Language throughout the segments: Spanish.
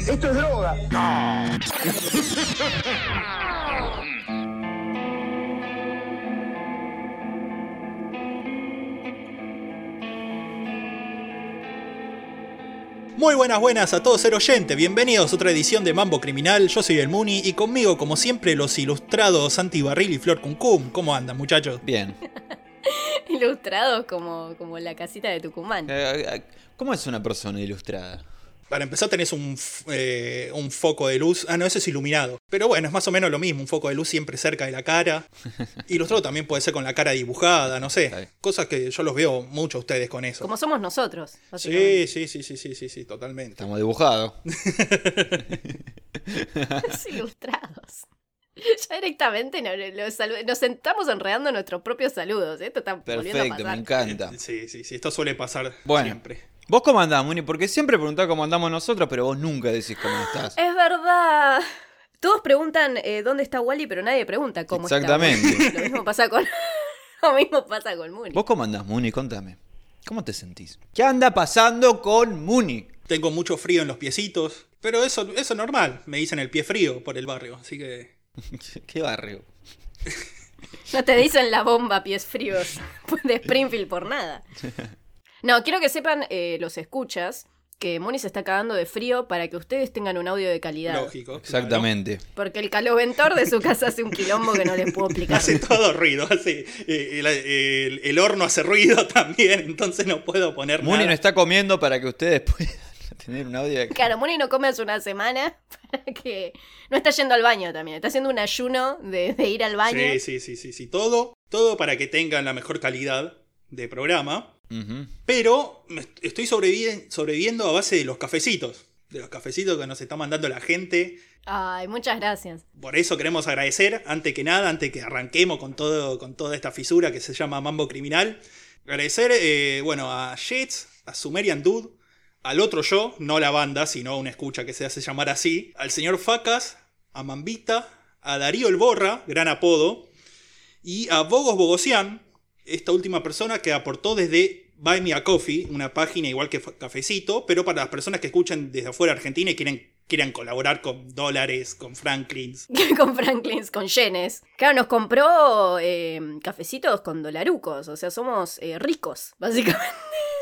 Esto es droga. Muy buenas, buenas a todos ser oyente, bienvenidos a otra edición de Mambo Criminal, yo soy el Muni y conmigo como siempre los ilustrados Santi Barril y Flor Cuncum. ¿Cómo andan muchachos? Bien. Ilustrados como, como la casita de Tucumán. Eh, eh, ¿Cómo es una persona ilustrada? Para empezar tenés un, eh, un foco de luz, ah no, ese es iluminado. Pero bueno, es más o menos lo mismo, un foco de luz siempre cerca de la cara. Ilustrado también puede ser con la cara dibujada, no sé. Cosas que yo los veo mucho a ustedes con eso. Como somos nosotros. Sí, sí, sí, sí, sí, sí, sí, totalmente. Estamos dibujados. Los ilustrados. Ya directamente nos, sentamos enredando nuestros propios saludos. ¿eh? Esto está volviendo a Perfecto, me encanta. Sí, sí, sí, esto suele pasar Bueno. siempre. ¿Vos cómo andás, Muni? Porque siempre preguntás cómo andamos nosotros, pero vos nunca decís cómo estás. Es verdad. Todos preguntan eh, dónde está Wally, pero nadie pregunta cómo Exactamente. está. Wally. Lo mismo pasa con. Lo mismo pasa con Muni. ¿Vos cómo andás, Muni? Contame. ¿Cómo te sentís? ¿Qué anda pasando con Muni? Tengo mucho frío en los piecitos, pero eso, eso es normal. Me dicen el pie frío por el barrio, así que... ¿Qué barrio? No te dicen la bomba pies fríos de Springfield por nada. No, quiero que sepan eh, los escuchas que Moni se está cagando de frío para que ustedes tengan un audio de calidad. Lógico. Exactamente. Porque el caloventor de su casa hace un quilombo que no les puedo explicar. Hace todo ruido, hace, eh, el, el- el horno hace ruido también, entonces no puedo poner nada. no está comiendo para que ustedes puedan tener un audio de... Claro, Moni no come hace una semana para que no está yendo al baño también. Está haciendo un ayuno de, de ir al baño. Sí, sí, sí, sí, sí, todo, todo para que tengan la mejor calidad de programa, Pero estoy sobrevi- sobreviviendo a base de los cafecitos, de los cafecitos que nos está mandando la gente. Ay, muchas gracias. Por eso queremos agradecer, antes que nada, antes que arranquemos con, todo, con toda esta fisura que se llama Mambo Criminal. Agradecer, eh, bueno, a Jets, a Sumerian Dude, al otro yo, no la banda, sino una escucha que se hace llamar así, al señor Facas, a Mambita, a Darío el Borra, gran apodo, y a Bogos Bogosian, esta última persona que aportó desde Buy Me a Coffee, una página igual que Cafecito, pero para las personas que escuchan desde afuera de Argentina y quieren, quieran colaborar con dólares, con Franklins. con Franklins, con yenes. Claro, nos compró eh, cafecitos con dolarucos. O sea, somos eh, ricos, básicamente.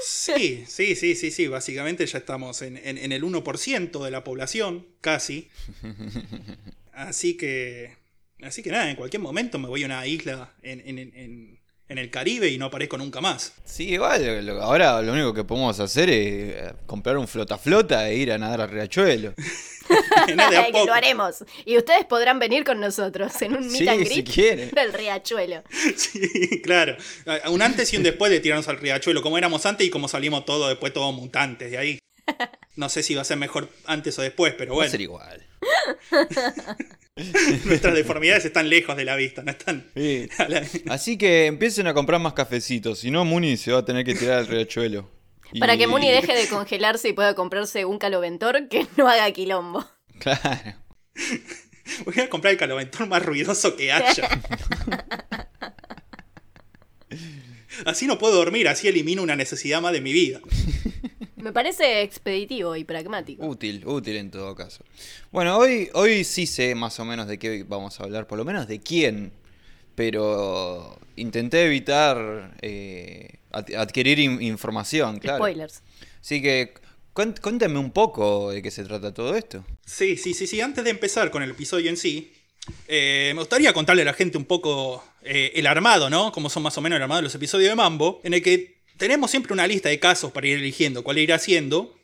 Sí, sí, sí, sí, sí, básicamente ya estamos en, en- en el 1% de la población, casi. Así que, así que nada, en cualquier momento me voy a una isla en, en- en- el Caribe y no aparezco nunca más. Sí, igual, lo- ahora lo único que podemos hacer es eh, comprar un flota-flota e ir a nadar al riachuelo. Que poco. lo haremos. Y ustedes podrán venir con nosotros en un Sí, meet and si greet del riachuelo. Sí, claro. Un antes y un después de tirarnos al riachuelo, como éramos antes y como salimos todos después, todos mutantes de ahí. No sé si va a ser mejor antes o después, pero Va a bueno, ser igual. nuestras deformidades están lejos de la vista, no están... Sí. a la- Así que empiecen a comprar más cafecitos, si no Muni se va a tener que tirar al riachuelo. Y- Para que Muni deje de congelarse y pueda comprarse un caloventor que no haga quilombo. Claro. Voy a comprar el caloventor más ruidoso que haya. Así no puedo dormir, así elimino una necesidad más de mi vida. Me parece expeditivo y pragmático. Útil, útil en todo caso. Bueno, hoy, hoy sí sé más o menos de qué vamos a hablar, por lo menos de quién, pero intenté evitar eh, ad- adquirir in- información, claro. Spoilers. Así que cuéntame un poco de qué se trata todo esto. Sí, sí, sí, sí. Antes de empezar con el episodio en sí, eh, me gustaría contarle a la gente un poco eh, el armado, ¿no? Cómo son más o menos el armado de los episodios de Mambo, en el que tenemos siempre una lista de casos para ir eligiendo cuál ir haciendo,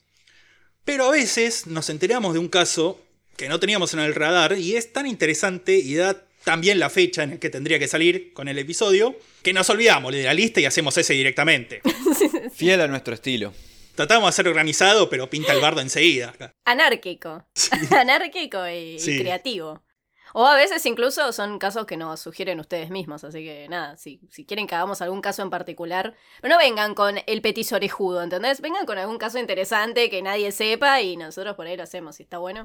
pero a veces nos enteramos de un caso que no teníamos en el radar y es tan interesante y da también la fecha en la que tendría que salir con el episodio, que nos olvidamos de la lista y hacemos ese directamente. Fiel a nuestro estilo. Tratamos de ser organizado, pero pinta el bardo enseguida. Anárquico. Anárquico y, creativo. O a veces incluso son casos que nos sugieren ustedes mismos, así que nada, si, si quieren que hagamos algún caso en particular, pero no vengan con el petiso orejudo, ¿entendés? Vengan con algún caso interesante que nadie sepa y nosotros por ahí lo hacemos, si está bueno.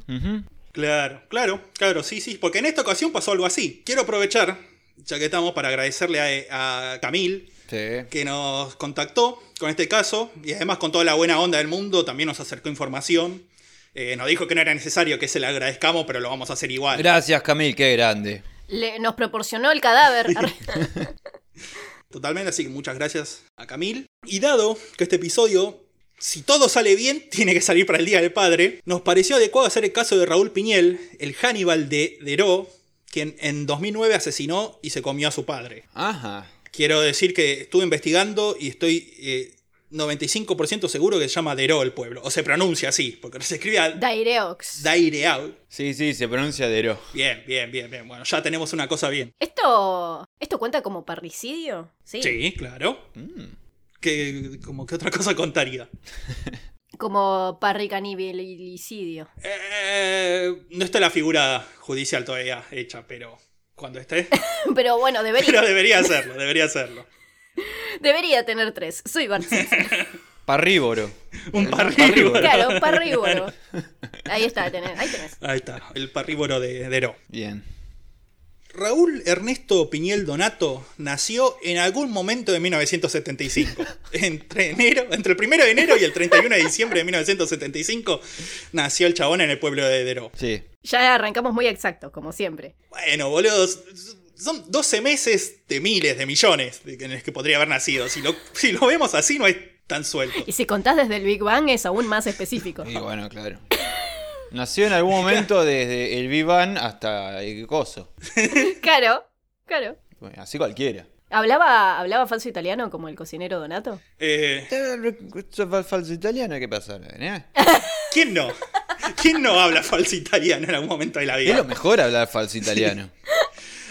Claro, claro, claro, sí, sí, porque en esta ocasión pasó algo así. Quiero aprovechar, ya que estamos, para agradecerle a, a Camil, Sí. que nos contactó con este caso, y además con toda la buena onda del mundo, también nos acercó información Eh, nos dijo que no era necesario que se le agradezcamos, pero lo vamos a hacer igual. Gracias, Camil, qué grande. Le- nos proporcionó el cadáver. Totalmente, así que muchas gracias a Camil. Y dado que este episodio, si todo sale bien, tiene que salir para el Día del Padre, nos pareció adecuado hacer el caso de Raúl Piñel, el Hannibal de Deró, quien en 2009 asesinó y se comió a su padre. Ajá. Quiero decir que estuve investigando y estoy eh, 95% seguro que se llama Deró el pueblo, o se pronuncia así, porque se escribe a Daireox. Daireau. Sí, sí, se pronuncia Dero. Bien, bien, bien, bien. Bueno, ya tenemos una cosa bien. ¿Esto, ¿Esto cuenta como parricidio? Sí. Sí, claro. Mm. Que, como que otra cosa contaría. Como parricanibelicidio. Eh, no está la figura judicial todavía hecha, pero cuando esté. Pero bueno, debería, Pero debería hacerlo, debería hacerlo. debería tener tres. Soy Bart Simpson. Parrívoro. Un parrívoro. Claro, parrívoro. Ahí está, tenés, ahí tenés. Ahí está, el parrívoro de Deró. Bien. Raúl Ernesto Piñel Donato nació en algún momento de 1975. Entre enero, entre el 1 de enero y el 31 de diciembre de 1975 nació el chabón en el pueblo de Deró. Sí. Ya arrancamos muy exactos, como siempre. Bueno, boludo, son 12 meses de miles, de millones de- en los que podría haber nacido. Si lo, si lo vemos así, no es tan suelto. Y si contás desde el Big Bang es aún más específico. Y bueno, claro. Nació en algún momento desde el Vivan hasta el coso. Claro, claro. Bueno, así cualquiera. ¿Hablaba, ¿Hablaba falso italiano como el cocinero Donato? Eh, ¿Esto es falso italiano? ¿Qué pasa? ¿Eh? ¿Quién no? ¿Quién no habla falso italiano en algún momento de la Es lo vida? mejor hablar falso italiano.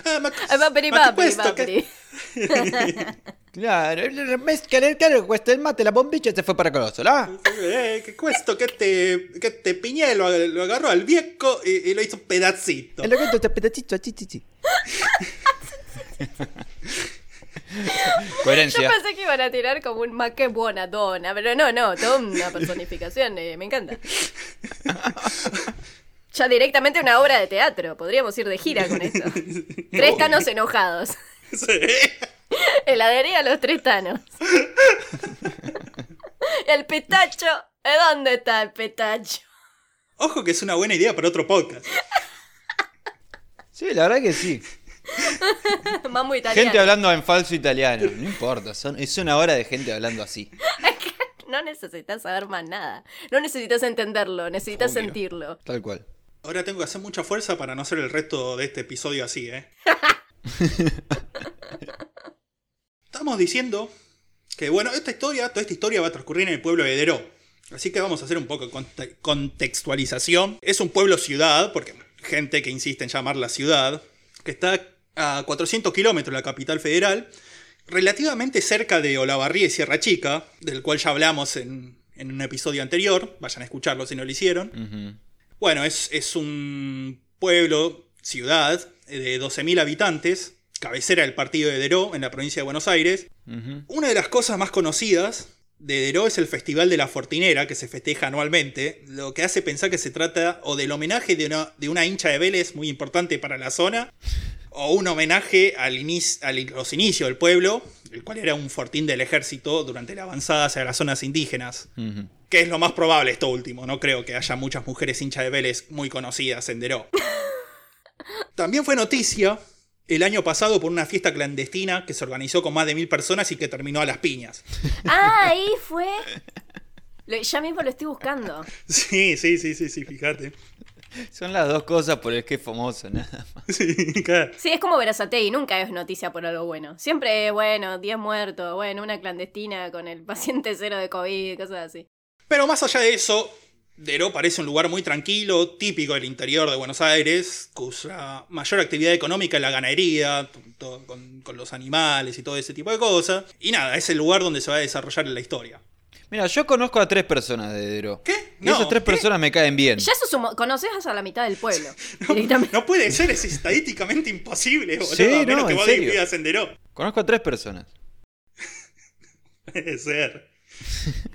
Ah, paperi, ma che paperi, questo che- paperi. Claro, el mezcla, claro, cuesta el mate, la bombilla se fue para Coloso, ¿no? Eh, que questo che te, che te Piñé lo, lo agarró al viejo y, y lo hizo pedacito. El loquito está pedacito, chi, chi, chi. Yo Coherencia. pensé que iban a tirar como un ma que buena dona, pero no, no, toda una personificación, eh, me encanta. Ya directamente una obra de teatro, podríamos ir de gira con esto. Tres tanos enojados. Sí. Heladería Los Tres Tanos. El petacho, ¿eh, ¿dónde está el petacho? Ojo que es una buena idea para otro podcast. Sí, la verdad que sí. Mambo italiano. Gente hablando en falso italiano. No importa, son, es una hora de gente hablando así. No necesitas saber más nada. No necesitas entenderlo, necesitas Obvio. sentirlo. Tal cual. Ahora tengo que hacer mucha fuerza para no hacer el resto de este episodio así, ¿eh? Estamos diciendo que, bueno, esta historia, toda esta historia va a transcurrir en el pueblo de Deró. Así que vamos a hacer un poco de conte- contextualización. Es un pueblo-ciudad, porque gente que insiste en llamarla ciudad, que está a 400 kilómetros de la capital federal, relativamente cerca de Olavarría y Sierra Chica, del cual ya hablamos en, en un episodio anterior. Vayan a escucharlo si no lo hicieron. Ujú. Bueno, es, es un pueblo, ciudad, de 12.000 habitantes, cabecera del partido de Deró, en la provincia de Buenos Aires. Una de las cosas más conocidas de Deró es el Festival de la Fortinera, que se festeja anualmente, lo que hace pensar que se trata o del homenaje de una, de una hincha de Vélez muy importante para la zona, o un homenaje al inici- a los inicios del pueblo, el cual era un fortín del ejército durante la avanzada hacia las zonas indígenas. Que es lo más probable esto último, no creo que haya muchas mujeres hinchas de Vélez muy conocidas en Deró. También fue noticia el año pasado por una fiesta clandestina que se organizó con más de mil personas y que terminó a las piñas. Ah, ahí fue. Lo- ya mismo lo estoy buscando. Sí, sí, sí, sí, sí, fíjate. Son las dos cosas por el que es famoso, nada más. Sí, claro. Sí, es como Verazatei, nunca es noticia por algo bueno. Siempre, bueno, 10 muertos, bueno, una clandestina con el paciente cero de COVID, cosas así. Pero más allá de eso, Deró parece un lugar muy tranquilo, típico del interior de Buenos Aires, cuya mayor actividad económica es la ganadería, todo con, con los animales y todo ese tipo de cosas. Y nada, es el lugar donde se va a desarrollar la historia. Mira, yo conozco a tres personas de Dero. ¿Qué? Y esas No, tres ¿qué? personas me caen bien. Ya sos un conoces a la mitad del pueblo. directamente. No puede ser, es estadísticamente imposible, boludo. Sí, a menos no, que en vos en Deró. Conozco a tres personas. Puede ser.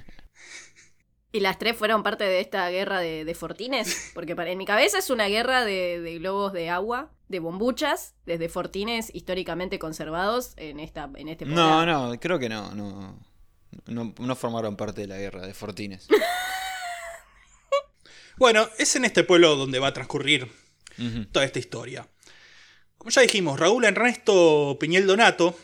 ¿Y las tres fueron parte de esta guerra de, de fortines? Porque para, en mi cabeza es una guerra de, de globos de agua, de bombuchas, desde fortines históricamente conservados en, esta, en este No, poblado. no, creo que no, no. No, no formaron parte de la guerra de Fortines. Bueno, es en este pueblo donde va a transcurrir toda esta historia. Como ya dijimos, Raúl Ernesto Piñel Donato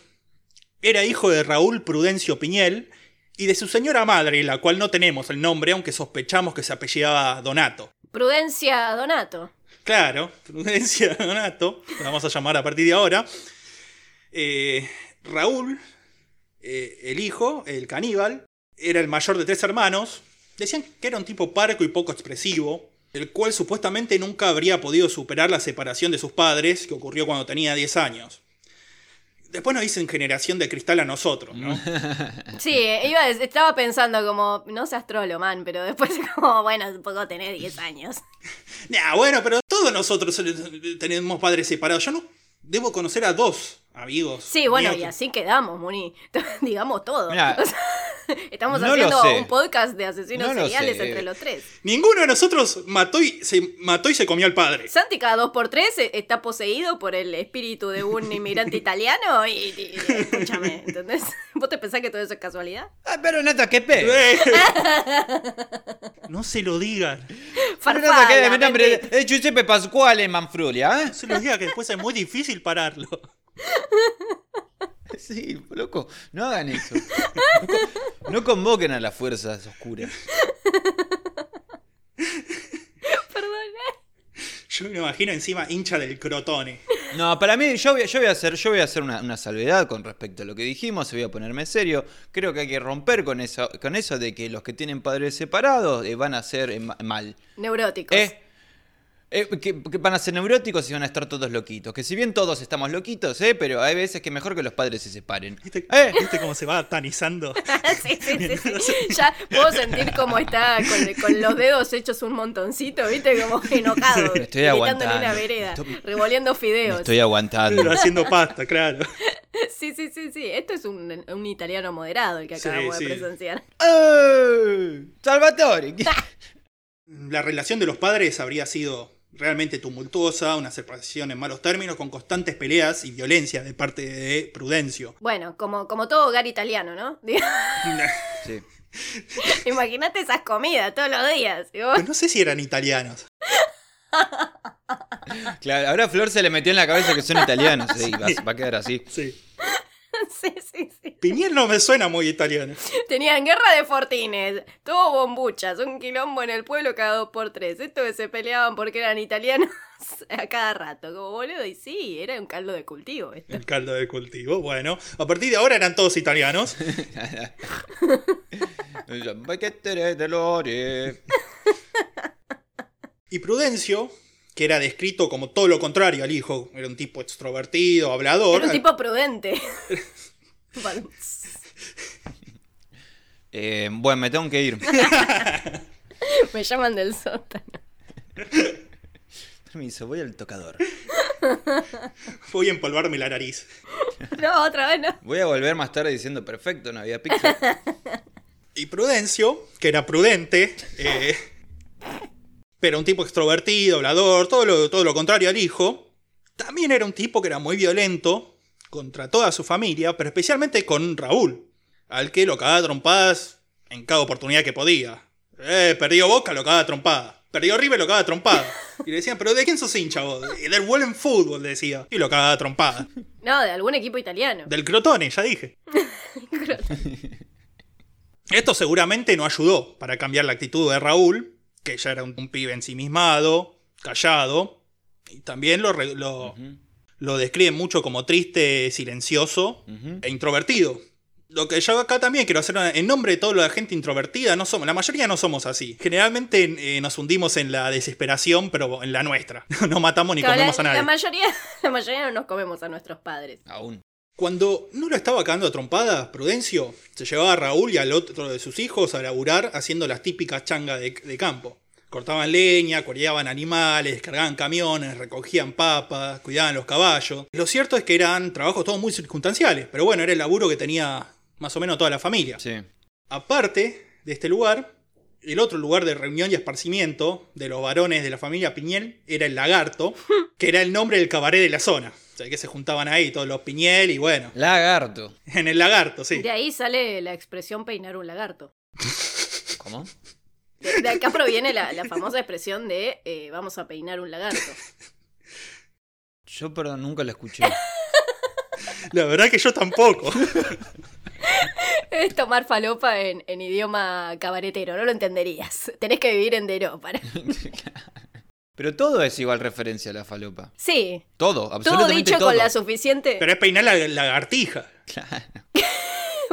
era hijo de Raúl Prudencio Piñel y de su señora madre, la cual no tenemos el nombre, aunque sospechamos que se apellidaba Donato. Prudencia Donato. Claro, Prudencia Donato, la vamos a llamar a partir de ahora. Eh, Raúl, eh, el hijo, el caníbal, era el mayor de tres hermanos. Decían que era un tipo parco y poco expresivo, el cual supuestamente nunca habría podido superar la separación de sus padres, que ocurrió cuando tenía 10 años. Después nos dicen generación de cristal a nosotros, ¿no? Sí, iba estaba pensando como, no seas trolo, man, pero después como, bueno, poco tenés 10 años. Nah, bueno, pero todos nosotros tenemos padres separados. Yo no debo conocer a dos amigos. Sí, bueno, míos y así quedamos, Muni. Digamos todo. Mirá, O sea, estamos no haciendo un podcast de asesinos No seriales entre los tres. Ninguno de nosotros mató y se mató y se comió al padre. Santi cada dos por tres eh, está poseído por el espíritu de un inmigrante italiano y, y- y- escúchame, ¿entendés? ¿Vos te pensás que todo eso es casualidad? Ah, pero nata, qué pe. Eh. no se lo digan. Pero nata, Farfalla, que mi nombre es Giuseppe Pasquale Manfrulia, ¿eh? No se lo digan que después es muy difícil pararlo. Sí, loco, no hagan eso. No, co- no convoquen a las fuerzas oscuras. Perdón. ¿eh? Yo me imagino encima hincha del crotone. No, para mí, yo voy, yo voy a hacer, yo voy a hacer una, una salvedad con respecto a lo que dijimos, voy a ponerme serio. Creo que hay que romper con eso, con eso de que los que tienen padres separados eh, van a ser eh, ma- mal. Neuróticos. ¿Eh? Eh, que, que van a ser neuróticos y van a estar todos loquitos. Que si bien todos estamos loquitos, ¿eh? Pero hay veces que mejor que los padres se separen. ¿Viste, ¿Eh? ¿Viste cómo se va tanizando? sí, sí, sí, sí. Ya puedo sentir cómo está con, con los dedos hechos un montoncito, ¿viste? Como enojado. Me estoy aguantando. una vereda, Estoy- revoleando Me fideos. estoy aguantando. Pero haciendo pasta, claro. Sí, sí, sí, sí. Esto es un, un italiano moderado el que Sí, acabamos sí. de presenciar. ¡Eh! ¡Salvatore! La relación de los padres habría sido realmente tumultuosa, una separación en malos términos, con constantes peleas y violencia de parte de Prudencio. Bueno, como, como todo hogar italiano, ¿no? Sí. Imagínate esas comidas todos los días. vos- Pero no sé si eran italianos. Claro, ahora Flor se le metió en la cabeza que son italianos. ¿eh? y va, va a quedar así. Sí. sí, sí, sí. Piñel no me suena muy italiano. Tenían guerra de fortines, todo bombuchas, un quilombo en el pueblo cada dos por tres. Esto que se peleaban porque eran italianos a cada rato, como boludo. Y sí, era un caldo de cultivo esto. El caldo de cultivo. Bueno, a partir de ahora eran todos italianos. Y Prudencio, que era descrito como todo lo contrario al hijo, era un tipo extrovertido, hablador. Era un tipo prudente. Bueno, Eh, bueno, me tengo que ir. Me llaman del sótano. Permiso, voy al tocador. Voy a empolvarme la nariz. No, otra vez no. Voy a volver más tarde diciendo perfecto, no había pizza. Y Prudencio, que era prudente, eh, pero un tipo extrovertido, hablador, todo lo, todo lo contrario al hijo, también era un tipo que era muy violento contra toda su familia, pero especialmente con Raúl, al que lo cagaba trompadas en cada oportunidad que podía. Eh, perdió Boca, lo cagaba trompada. Perdió River, lo cagaba trompada. Y le decían, ¿pero de quién sos hincha vos? "Y Del Wollen Fútbol, decía. Y lo cagaba trompada. No, de algún equipo italiano. Del Crotone, ya dije. Esto seguramente no ayudó para cambiar la actitud de Raúl, que ya era un, un pibe ensimismado, callado, y también lo, lo, describen mucho como triste, silencioso e introvertido. Lo que yo acá también quiero hacer en nombre de toda la gente introvertida, no somos, la mayoría no somos así. Generalmente eh, nos hundimos en la desesperación, pero en la nuestra. No matamos ni Claro, comemos la, a nadie. la mayoría, la mayoría no nos comemos a nuestros padres. Aún. Cuando no lo estaba cagando a trompadas, Prudencio se llevaba a Raúl y al otro de sus hijos a laburar haciendo las típicas changas de, de campo. Cortaban leña, cuereaban animales, cargaban camiones, recogían papas, cuidaban los caballos. Lo cierto es que eran trabajos todos muy circunstanciales, pero bueno, era el laburo que tenía más o menos toda la familia. Sí. Aparte de este lugar, el otro lugar de reunión y esparcimiento de los varones de la familia Piñel era el Lagarto, que era el nombre del cabaret de la zona. O sea, que se juntaban ahí todos los Piñel y bueno, Lagarto. en el Lagarto, sí. De ahí sale la expresión peinar un lagarto. ¿Cómo? De, de acá proviene la, la famosa expresión de eh, vamos a peinar un lagarto. Yo, perdón, nunca la escuché. La verdad que yo tampoco. Es tomar falopa en, en idioma cabaretero, no lo entenderías. Tenés que vivir en Deró para. Pero todo es igual referencia a la falopa. Sí, Todo, todo absolutamente dicho todo. con la suficiente. Pero es peinar la lagartija. Claro.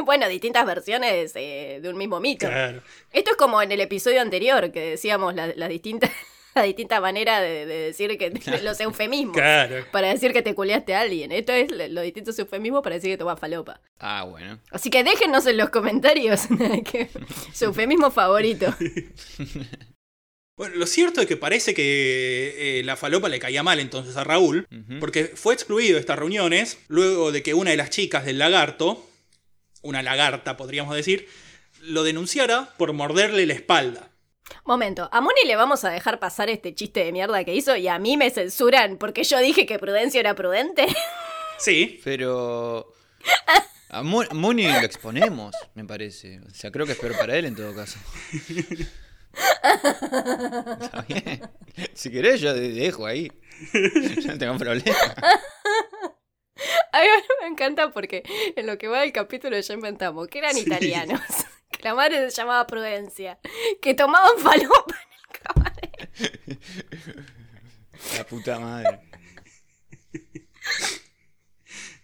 Bueno, distintas versiones eh, de un mismo mito. Claro. Esto es como en el episodio anterior que decíamos la, la distinta, la distinta manera de, de decir que los eufemismos. Claro. Para decir que te culeaste a alguien. Esto es lo- los distintos eufemismos para decir que tomas falopa. Ah, bueno. Así que déjenos en los comentarios que, su eufemismo favorito. Bueno, lo cierto es que parece que eh, la falopa le caía mal entonces a Raúl, porque fue excluido de estas reuniones luego de que una de las chicas del lagarto, una lagarta podríamos decir, lo denunciara por morderle la espalda. Momento, a Moni le vamos a dejar pasar este chiste de mierda que hizo y a mí me censuran porque yo dije que Prudencio era prudente. Sí, Pero. A Mo- Moni lo exponemos, me parece. O sea, creo que es peor para él en todo caso. Está bien. Si querés, yo de- dejo ahí. Yo no tengo problema. A mí me encanta porque en lo que va del capítulo ya inventamos que eran Sí. italianos, que la madre se llamaba Prudencia, que tomaban falopa en el cabaret. La puta madre.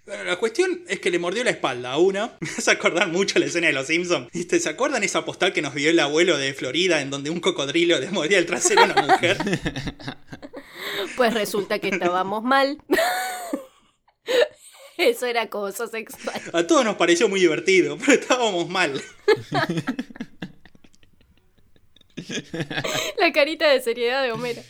La cuestión es que le mordió la espalda a una. Me hace acordar mucho la escena de los Simpsons. ¿Viste? ¿Se acuerdan esa postal que nos vio el abuelo de Florida en donde un cocodrilo le mordía el trasero a una mujer? Pues resulta que estábamos mal. Eso era acoso sexual. A todos nos pareció muy divertido, pero estábamos mal. La carita de seriedad de Homero.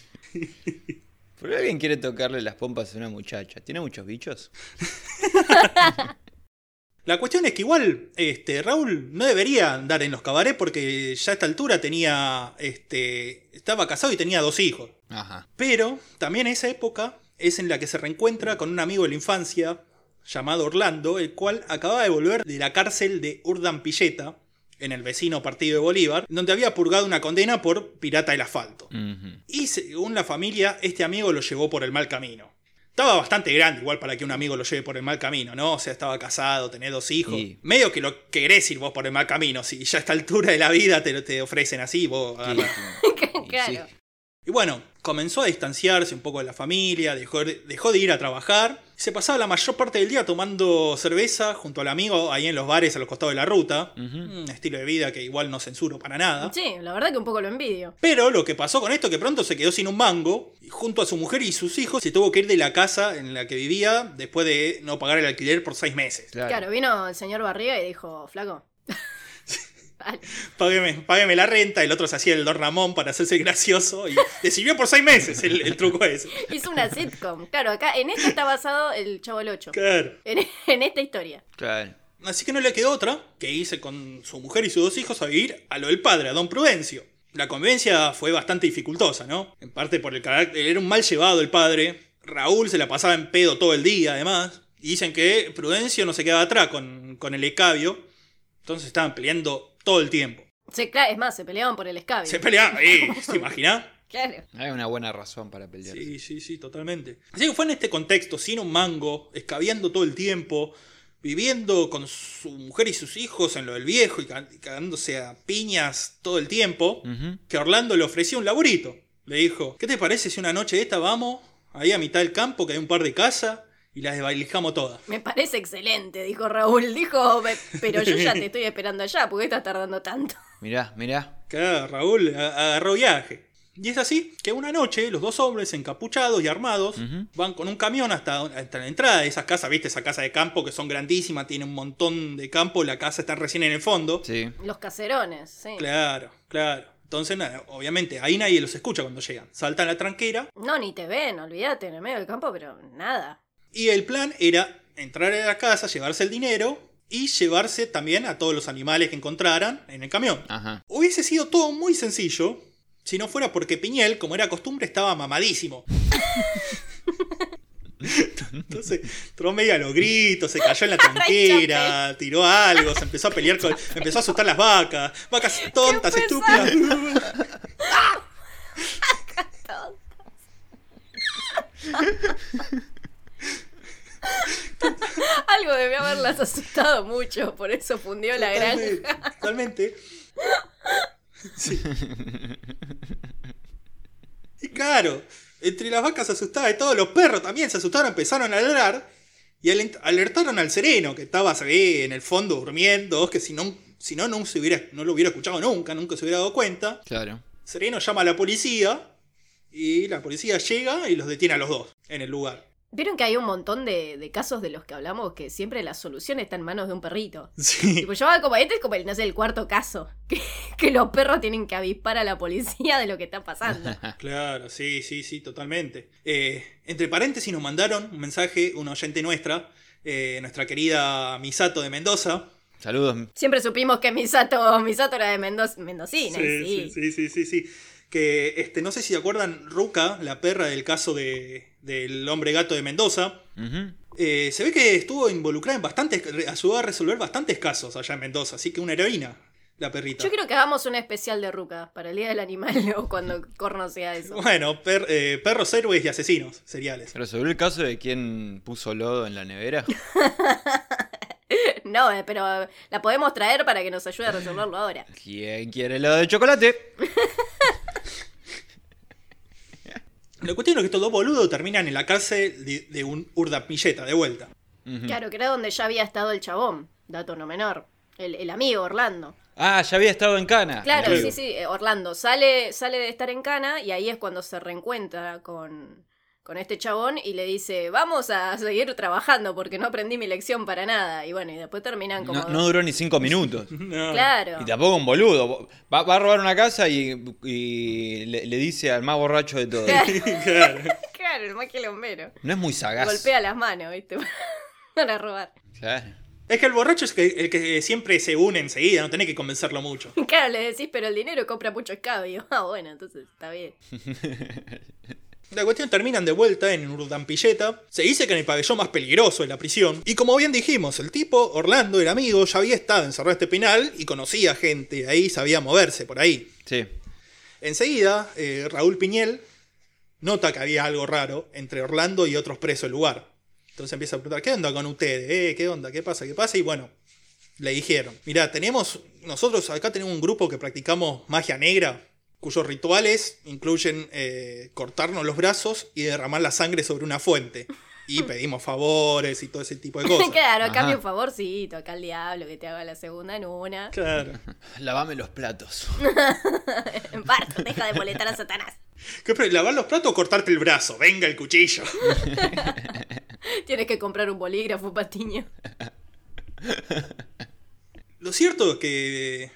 ¿Por qué alguien quiere tocarle las pompas a una muchacha? ¿Tiene muchos bichos? La cuestión es que igual este, Raúl no debería andar en los cabarets porque ya a esta altura tenía. Este, estaba casado y tenía dos hijos. Ajá. Pero también esa época es en la que se reencuentra con un amigo de la infancia llamado Orlando, el cual acababa de volver de la cárcel de Urdampilleta, en el vecino partido de Bolívar, donde había purgado una condena por pirata del asfalto. Y según la familia, este amigo lo llevó por el mal camino. Estaba bastante grande igual para que un amigo lo lleve por el mal camino, ¿no? O sea, estaba casado, tenía dos hijos. Sí. Medio que lo querés ir vos por el mal camino. Si ya a esta altura de la vida te, te ofrecen así, vos Sí, sí. Claro. sí. Y bueno, comenzó a distanciarse un poco de la familia, dejó de, dejó de ir a trabajar. Se pasaba la mayor parte del día tomando cerveza junto al amigo ahí en los bares a los costados de la ruta. Ujú. Un estilo de vida que igual no censuro para nada. Sí, la verdad que un poco lo envidio. Pero lo que pasó con esto es que pronto se quedó sin un mango y junto a su mujer y sus hijos se tuvo que ir de la casa en la que vivía después de no pagar el alquiler por seis meses. Claro. Claro, vino el señor Barriga y dijo, flaco. Vale. Págueme, págueme la renta, el otro se hacía el Don Ramón para hacerse gracioso y le sirvió por seis meses el, el truco ese. Hizo una sitcom. Claro, acá en esta está basado el Chavo el 8. Claro. En, en esta historia. Claro. Así que no le quedó otra que irse con su mujer y sus dos hijos a vivir a lo del padre, a don Prudencio. La convivencia fue bastante dificultosa, ¿no? En parte por el carácter, era un mal llevado el padre. Raúl se la pasaba en pedo todo el día, además. Y dicen que Prudencio no se quedaba atrás con, con el escabio. Entonces estaban peleando todo el tiempo. Se, cla- es más, se peleaban por el escabio. Se peleaban ahí, ¿te imaginas? Claro. Hay una buena razón para pelear. Sí, sí, sí, totalmente. Así que fue en este contexto, sin un mango, escabeando todo el tiempo, viviendo con su mujer y sus hijos en lo del viejo y ca- y cagándose a piñas todo el tiempo, que Orlando le ofreció un laburito. Le dijo, ¿qué te parece si una noche de esta vamos ahí a mitad del campo, que hay un par de casas, y las desvalijamos todas? Me parece excelente, dijo Raúl. Dijo, "Pe- pero yo ya te estoy esperando allá, ¿por qué estás tardando tanto? Mirá, mirá. Que Raúl agarró viaje. Y es así que una noche los dos hombres encapuchados y armados van con un camión hasta, hasta la entrada de esas casas, viste, esa casa de campo que son grandísimas, tiene un montón de campo, la casa está recién en el fondo. Sí. Los caserones, sí. Claro, claro. Entonces, nada, obviamente, ahí nadie los escucha cuando llegan. Saltan la tranquera No, ni te ven, olvídate, en el medio del campo, pero nada. Y el plan era entrar a la casa, llevarse el dinero y llevarse también a todos los animales que encontraran en el camión. Ajá. Hubiese sido todo muy sencillo si no fuera porque Piñel, como era costumbre, estaba mamadísimo. Entonces, entró medio a los gritos, se cayó en la tranquera, tiró algo, se empezó a pelear con. Empezó a asustar las vacas. Vacas tontas, estúpidas. Algo debió haberlas asustado mucho, por eso fundió la Totalmente, granja. Totalmente. Sí. Y claro, entre las vacas asustadas y todos los perros también se asustaron, empezaron a ladrar y alertaron al sereno que estaba ahí en el fondo durmiendo, que si no, si no, no, se hubiera, no lo hubiera escuchado nunca, nunca se hubiera dado cuenta. Claro. Sereno llama a la policía y la policía llega y los detiene a los dos en el lugar. Vieron que hay un montón de, de casos de los que hablamos que siempre la solución está en manos de un perrito. Sí. Tipo, yo como este es como el, no sé, el cuarto caso. Que, que los perros tienen que avispar a la policía de lo que está pasando. Claro, sí, sí, sí, totalmente. Eh, entre paréntesis nos mandaron un mensaje, una oyente nuestra, eh, nuestra querida Misato de Mendoza. Saludos. Siempre supimos que Misato, Misato era de Mendoza, mendocina. sí. sí, sí, sí, sí. Que este, no sé si se acuerdan, Ruka, la perra del caso de, del hombre gato de Mendoza. Eh, se ve que estuvo involucrada en bastantes, ayudó a resolver bastantes casos allá en Mendoza, así que una heroína, la perrita. Yo quiero que hagamos un especial de Ruca para el Día del Animal o cuando Corno sea eso. Bueno, per- eh, perros héroes y asesinos seriales. ¿Resolvió el caso de quién puso lodo en la nevera? No, eh, pero la podemos traer para que nos ayude a resolverlo ahora. ¿Quién quiere lodo de chocolate? La cuestión es que estos dos boludos terminan en la cárcel de, de un urdapilleta, de vuelta. Claro, que era donde ya había estado el chabón, dato no menor. El, el amigo Orlando. Ah, ya había estado en Cana. Claro, sí, sí, eh, Orlando sale, sale de estar en Cana y ahí es cuando se reencuentra con, con este chabón y le dice, vamos a seguir trabajando porque no aprendí mi lección para nada. Y bueno, y después terminan como... No, no duró ni cinco minutos. No. Claro. Y tampoco un boludo. Va, va a robar una casa y, y le, le dice al más borracho de todos. Claro. Claro, el más quilombero. No es muy sagaz. Golpea las manos, ¿viste? Para robar. Claro. Es que el borracho es que- el que siempre se une enseguida, no tenés que convencerlo mucho. Claro, le decís, pero el dinero compra mucho escabio. Ah, bueno, entonces está bien. La cuestión terminan de vuelta en Urdampilleta. Se dice que en el pabellón más peligroso de la prisión. Y como bien dijimos, el tipo, Orlando, era amigo, ya había estado encerrado en este penal y conocía gente ahí, sabía moverse por ahí. Sí. Enseguida, eh, Raúl Piñel nota que había algo raro entre Orlando y otros presos del lugar. Entonces empieza a preguntar, ¿qué onda con ustedes? Eh, ¿Qué onda? ¿Qué pasa? ¿Qué pasa? Y bueno, le dijeron, mirá, tenemos, nosotros acá tenemos un grupo que practicamos magia negra, cuyos rituales incluyen eh, cortarnos los brazos y derramar la sangre sobre una fuente. Y pedimos favores y todo ese tipo de cosas. claro, a Ajá. cambio un favorcito, acá al diablo que te haga la segunda en una. Claro. Lavame los platos. En parto, deja de molestar a Satanás. ¿Qué pre- ¿Lavar los platos o cortarte el brazo? Venga el cuchillo. Tienes que comprar un bolígrafo, Patiño. Lo cierto es que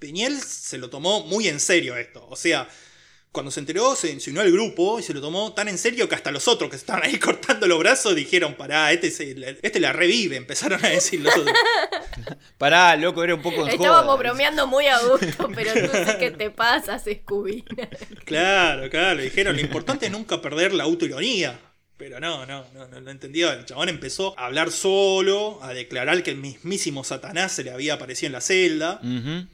Peñel se lo tomó muy en serio esto. O sea, cuando se enteró, se se unió al grupo y se lo tomó tan en serio que hasta los otros que estaban ahí cortando los brazos dijeron, pará, este, se- este la revive, empezaron a decir los otros. Pará, loco, era un poco en Estábamos joda. bromeando muy a gusto, pero tú sí que te pasas, Scooby. Claro, claro, dijeron, lo importante es nunca perder la autoironía. Pero no, no, no, no lo entendió. El chabón empezó a hablar solo, a declarar que el mismísimo Satanás se le había aparecido en la celda. Ujú.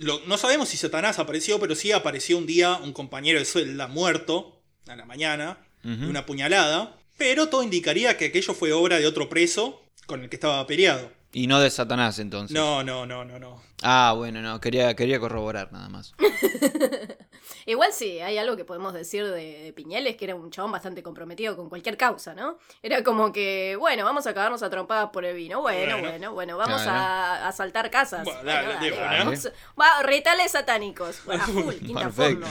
Lo- no sabemos si Satanás apareció, pero sí apareció un día un compañero de celda muerto, a la mañana, de una puñalada. Pero todo indicaría que aquello fue obra de otro preso con el que estaba peleado. Y no de Satanás entonces. No, no, no, no, no. Ah, bueno, no, quería, quería corroborar nada más. Igual sí, hay algo que podemos decir de, de Piñel, es que era un chabón bastante comprometido con cualquier causa, ¿no? Era como que, bueno, vamos a cagarnos a trompadas por el vino, bueno, Bueno. bueno, bueno, vamos Claro. a a asaltar casas. Bueno, Bueno, dale, dale, dijo, ¿no? vamos. Va, retales satánicos, a full, quinta fondo.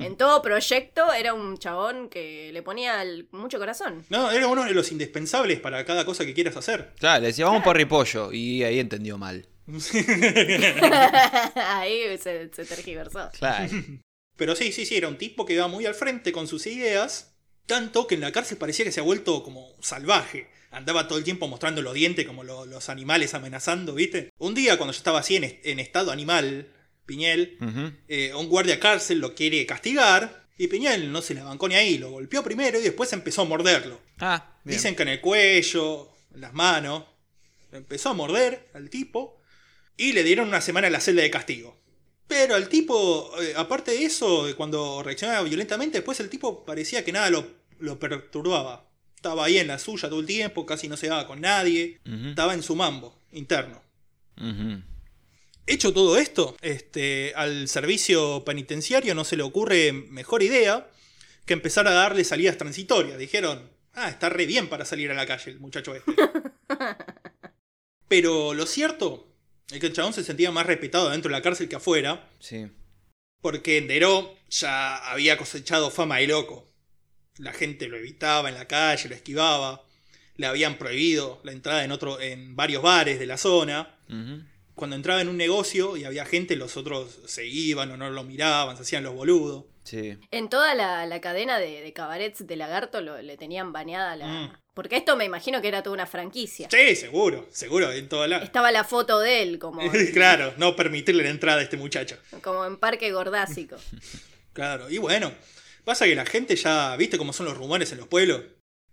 En todo proyecto era un chabón que le ponía el- mucho corazón. No, era uno de los indispensables para cada cosa que quieras hacer. Claro, le decía, vamos por ripollo. Y ahí entendió mal. Ahí se, se tergiversó. Claro. Pero sí, sí, sí, era un tipo que iba muy al frente con sus ideas, tanto que en la cárcel parecía que se ha vuelto como salvaje. Andaba todo el tiempo mostrando los dientes como lo- los animales amenazando, ¿viste? Un día, cuando yo estaba así en, est- en estado animal, Piñel, eh, un guardia cárcel lo quiere castigar Y Piñel no se la bancó ni ahí, lo golpeó primero y después empezó a morderlo. Ah, bien. Dicen que en el cuello, en las manos. Empezó a morder al tipo y le dieron una semana en la celda de castigo. Pero al tipo, eh, aparte de eso, cuando reaccionaba violentamente, después el tipo parecía que nada lo, lo perturbaba. Estaba ahí en la suya todo el tiempo, casi no se daba con nadie. Estaba en su mambo interno. Hecho todo esto, este, al servicio penitenciario no se le ocurre mejor idea que empezar a darle salidas transitorias. Dijeron, ah, está re bien para salir a la calle el muchacho este. Pero lo cierto es que el chabón se sentía más respetado dentro de la cárcel que afuera, Sí. porque Deró ya había cosechado fama de loco. La gente lo evitaba en la calle, lo esquivaba, le habían prohibido la entrada en, otro, en varios bares de la zona cuando entraba en un negocio y había gente, los otros se iban o no lo miraban, se hacían los boludos. Sí. En toda la, la cadena de, de cabarets de Lagarto lo- le tenían baneada la. Mm. Porque esto me imagino que era toda una franquicia. Sí, seguro, seguro, en toda la... Estaba la foto de él, como, claro, no permitirle la entrada a este muchacho. como en Parque Gordásico. Claro, y bueno, pasa que la gente ya, viste cómo son los rumores en los pueblos.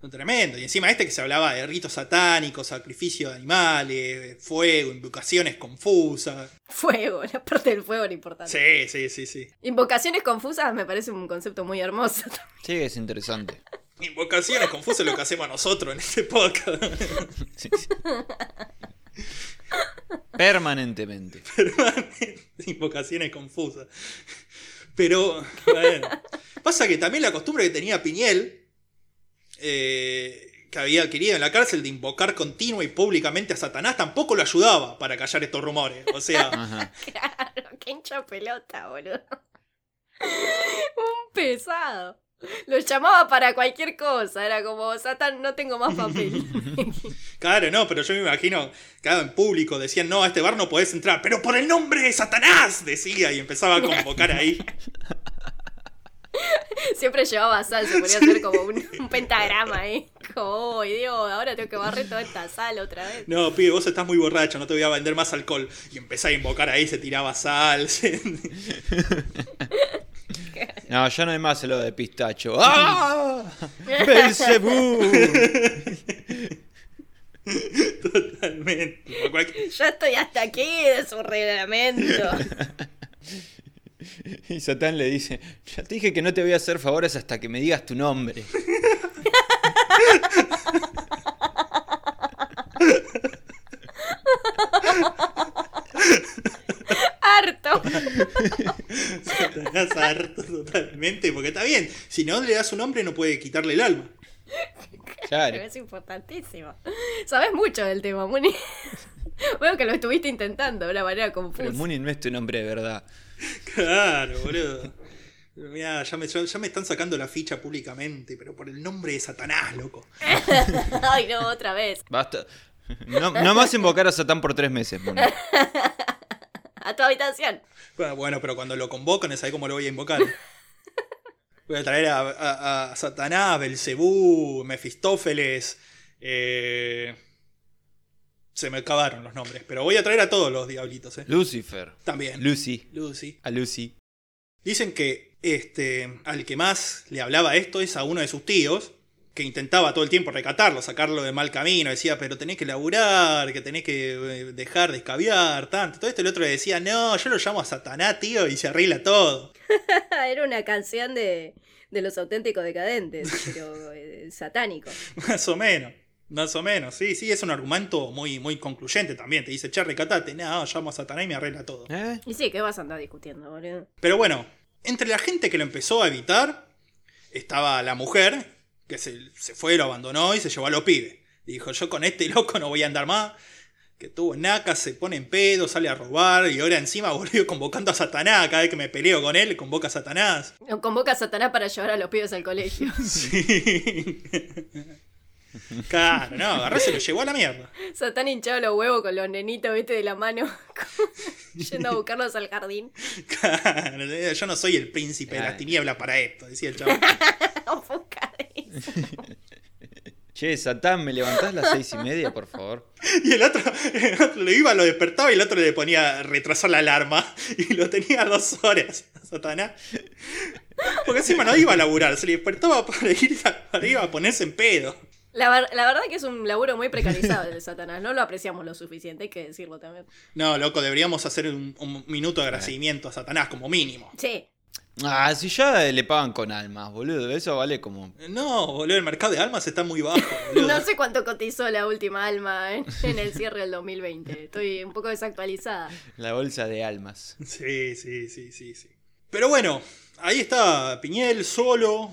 Son tremendos. Y encima este que se hablaba de ritos satánicos, sacrificio de animales, fuego, invocaciones confusas. Fuego, la parte del fuego era importante. Sí, sí, sí, sí. Invocaciones confusas me parece un concepto muy hermoso. Sí, es interesante. Invocaciones confusas es lo que hacemos nosotros en este podcast. Sí, sí. Permanentemente. Invocaciones confusas. Pero, bueno. Pasa que también la costumbre que tenía Piñel, eh, que había adquirido en la cárcel de invocar continua y públicamente a Satanás, tampoco lo ayudaba para callar estos rumores. O sea, Ajá. Claro, qué hincha pelota, boludo. Un pesado. Lo llamaba para cualquier cosa. Era como, Satan, no tengo más papel. claro, no, pero yo me imagino, claro, en público decían, no, a este bar no podés entrar, pero por el nombre de Satanás, decía, y empezaba a convocar ahí. Siempre llevaba sal, se ponía a hacer como un, un pentagrama ahí. Como, oh, Dios, ahora tengo que barrer toda esta sal otra vez. No, pibe, vos estás muy borracho, no te voy a vender más alcohol. Y empezaba a invocar ahí, se tiraba sal. se- No, ya no hay más lo de pistacho. ¡Ah! Totalmente. Cualquier- Ya estoy hasta aquí de su reglamento. Y Satán le dice, ya te dije que no te voy a hacer favores hasta que me digas tu nombre. Harto. Satanás harto totalmente, porque está bien. Si no le das un nombre, no puede quitarle el alma. Claro. Es importantísimo. Sabes mucho del tema, Muni. Veo que lo estuviste intentando de una manera confusa. Pero Munin no es tu nombre de verdad. Claro, boludo. Mirá, ya me, ya me están sacando la ficha públicamente, pero por el nombre de Satanás, loco. Ay, no, otra vez. Basta. No, no más invocar a Satán por tres meses, Munin. A tu habitación. Bueno, bueno, pero cuando lo convocan, es ahí cómo lo voy a invocar. Voy a traer a, a- a Satanás, Belcebú, Mefistófeles. eh, se me acabaron los nombres, pero voy a traer a todos los diablitos, ¿eh? Lucifer. También. Lucy. Lucy. A Lucy. Dicen que este, al que más le hablaba esto es a uno de sus tíos, que intentaba todo el tiempo recatarlo, sacarlo de mal camino. Decía, pero tenés que laburar, que tenés que eh, dejar de escabiar, tanto. Todo esto el otro le decía, no, yo lo llamo a Satanás, tío, y se arregla todo. Era una canción de, de los auténticos decadentes, pero eh, satánico. Más o menos. Más o menos, sí, sí, es un argumento muy, muy concluyente también. Te dice, che, recatate, no, llamo a Satanás y me arregla todo. ¿Eh? Y sí, ¿qué vas a andar discutiendo, boludo? Pero bueno, entre la gente que lo empezó a evitar, estaba la mujer, que se, se fue, lo abandonó y se llevó a los pibes. Dijo, yo con este loco no voy a andar más. Que tuvo naca, se pone en pedo, sale a robar y ahora encima volvió convocando a Satanás. Cada vez que me peleo con él, convoca a Satanás. Convoca a Satanás para llevar a los pibes al colegio. Sí. Claro, no, agarró y se lo llevó a la mierda. Satán hinchado los huevos con los nenitos, viste, de la mano, yendo a buscarlos al jardín. Claro, yo no soy el príncipe de las Claro. tinieblas para esto, decía el chaval. Che, Satán, ¿me levantás a las seis y media, por favor? Y el otro, el otro le iba, lo despertaba y el otro le ponía a retrasar la alarma. Y lo tenía dos horas, Satanás. Porque encima no iba a laburar, se le despertaba para ir a, para ir a ponerse en pedo. La, ver- la verdad que es un laburo muy precarizado el de Satanás. No lo apreciamos lo suficiente, hay que decirlo también. No, loco, deberíamos hacer un, un minuto de agradecimiento a Satanás como mínimo. Sí. Ah, si ya le pagan con almas, boludo. Eso vale como. No, boludo, el mercado de almas está muy bajo, boludo. No sé cuánto cotizó la última alma en, en el cierre del 2020. Estoy un poco desactualizada. La bolsa de almas. Sí, sí, sí, sí, sí. Pero bueno, ahí está Piñel solo,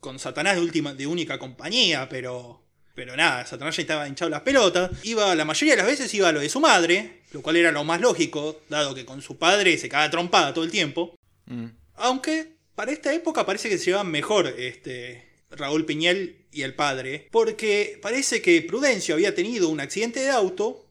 con Satanás de, última, de única compañía, pero... Pero nada, Satanás ya estaba hinchado las pelotas. Iba, la mayoría de las veces iba a lo de su madre, lo cual era lo más lógico, dado que con su padre se cagaba trompada todo el tiempo. Mm. Aunque para esta época parece que se llevan mejor este, Raúl Piñel y el padre, porque parece que Prudencio había tenido un accidente de auto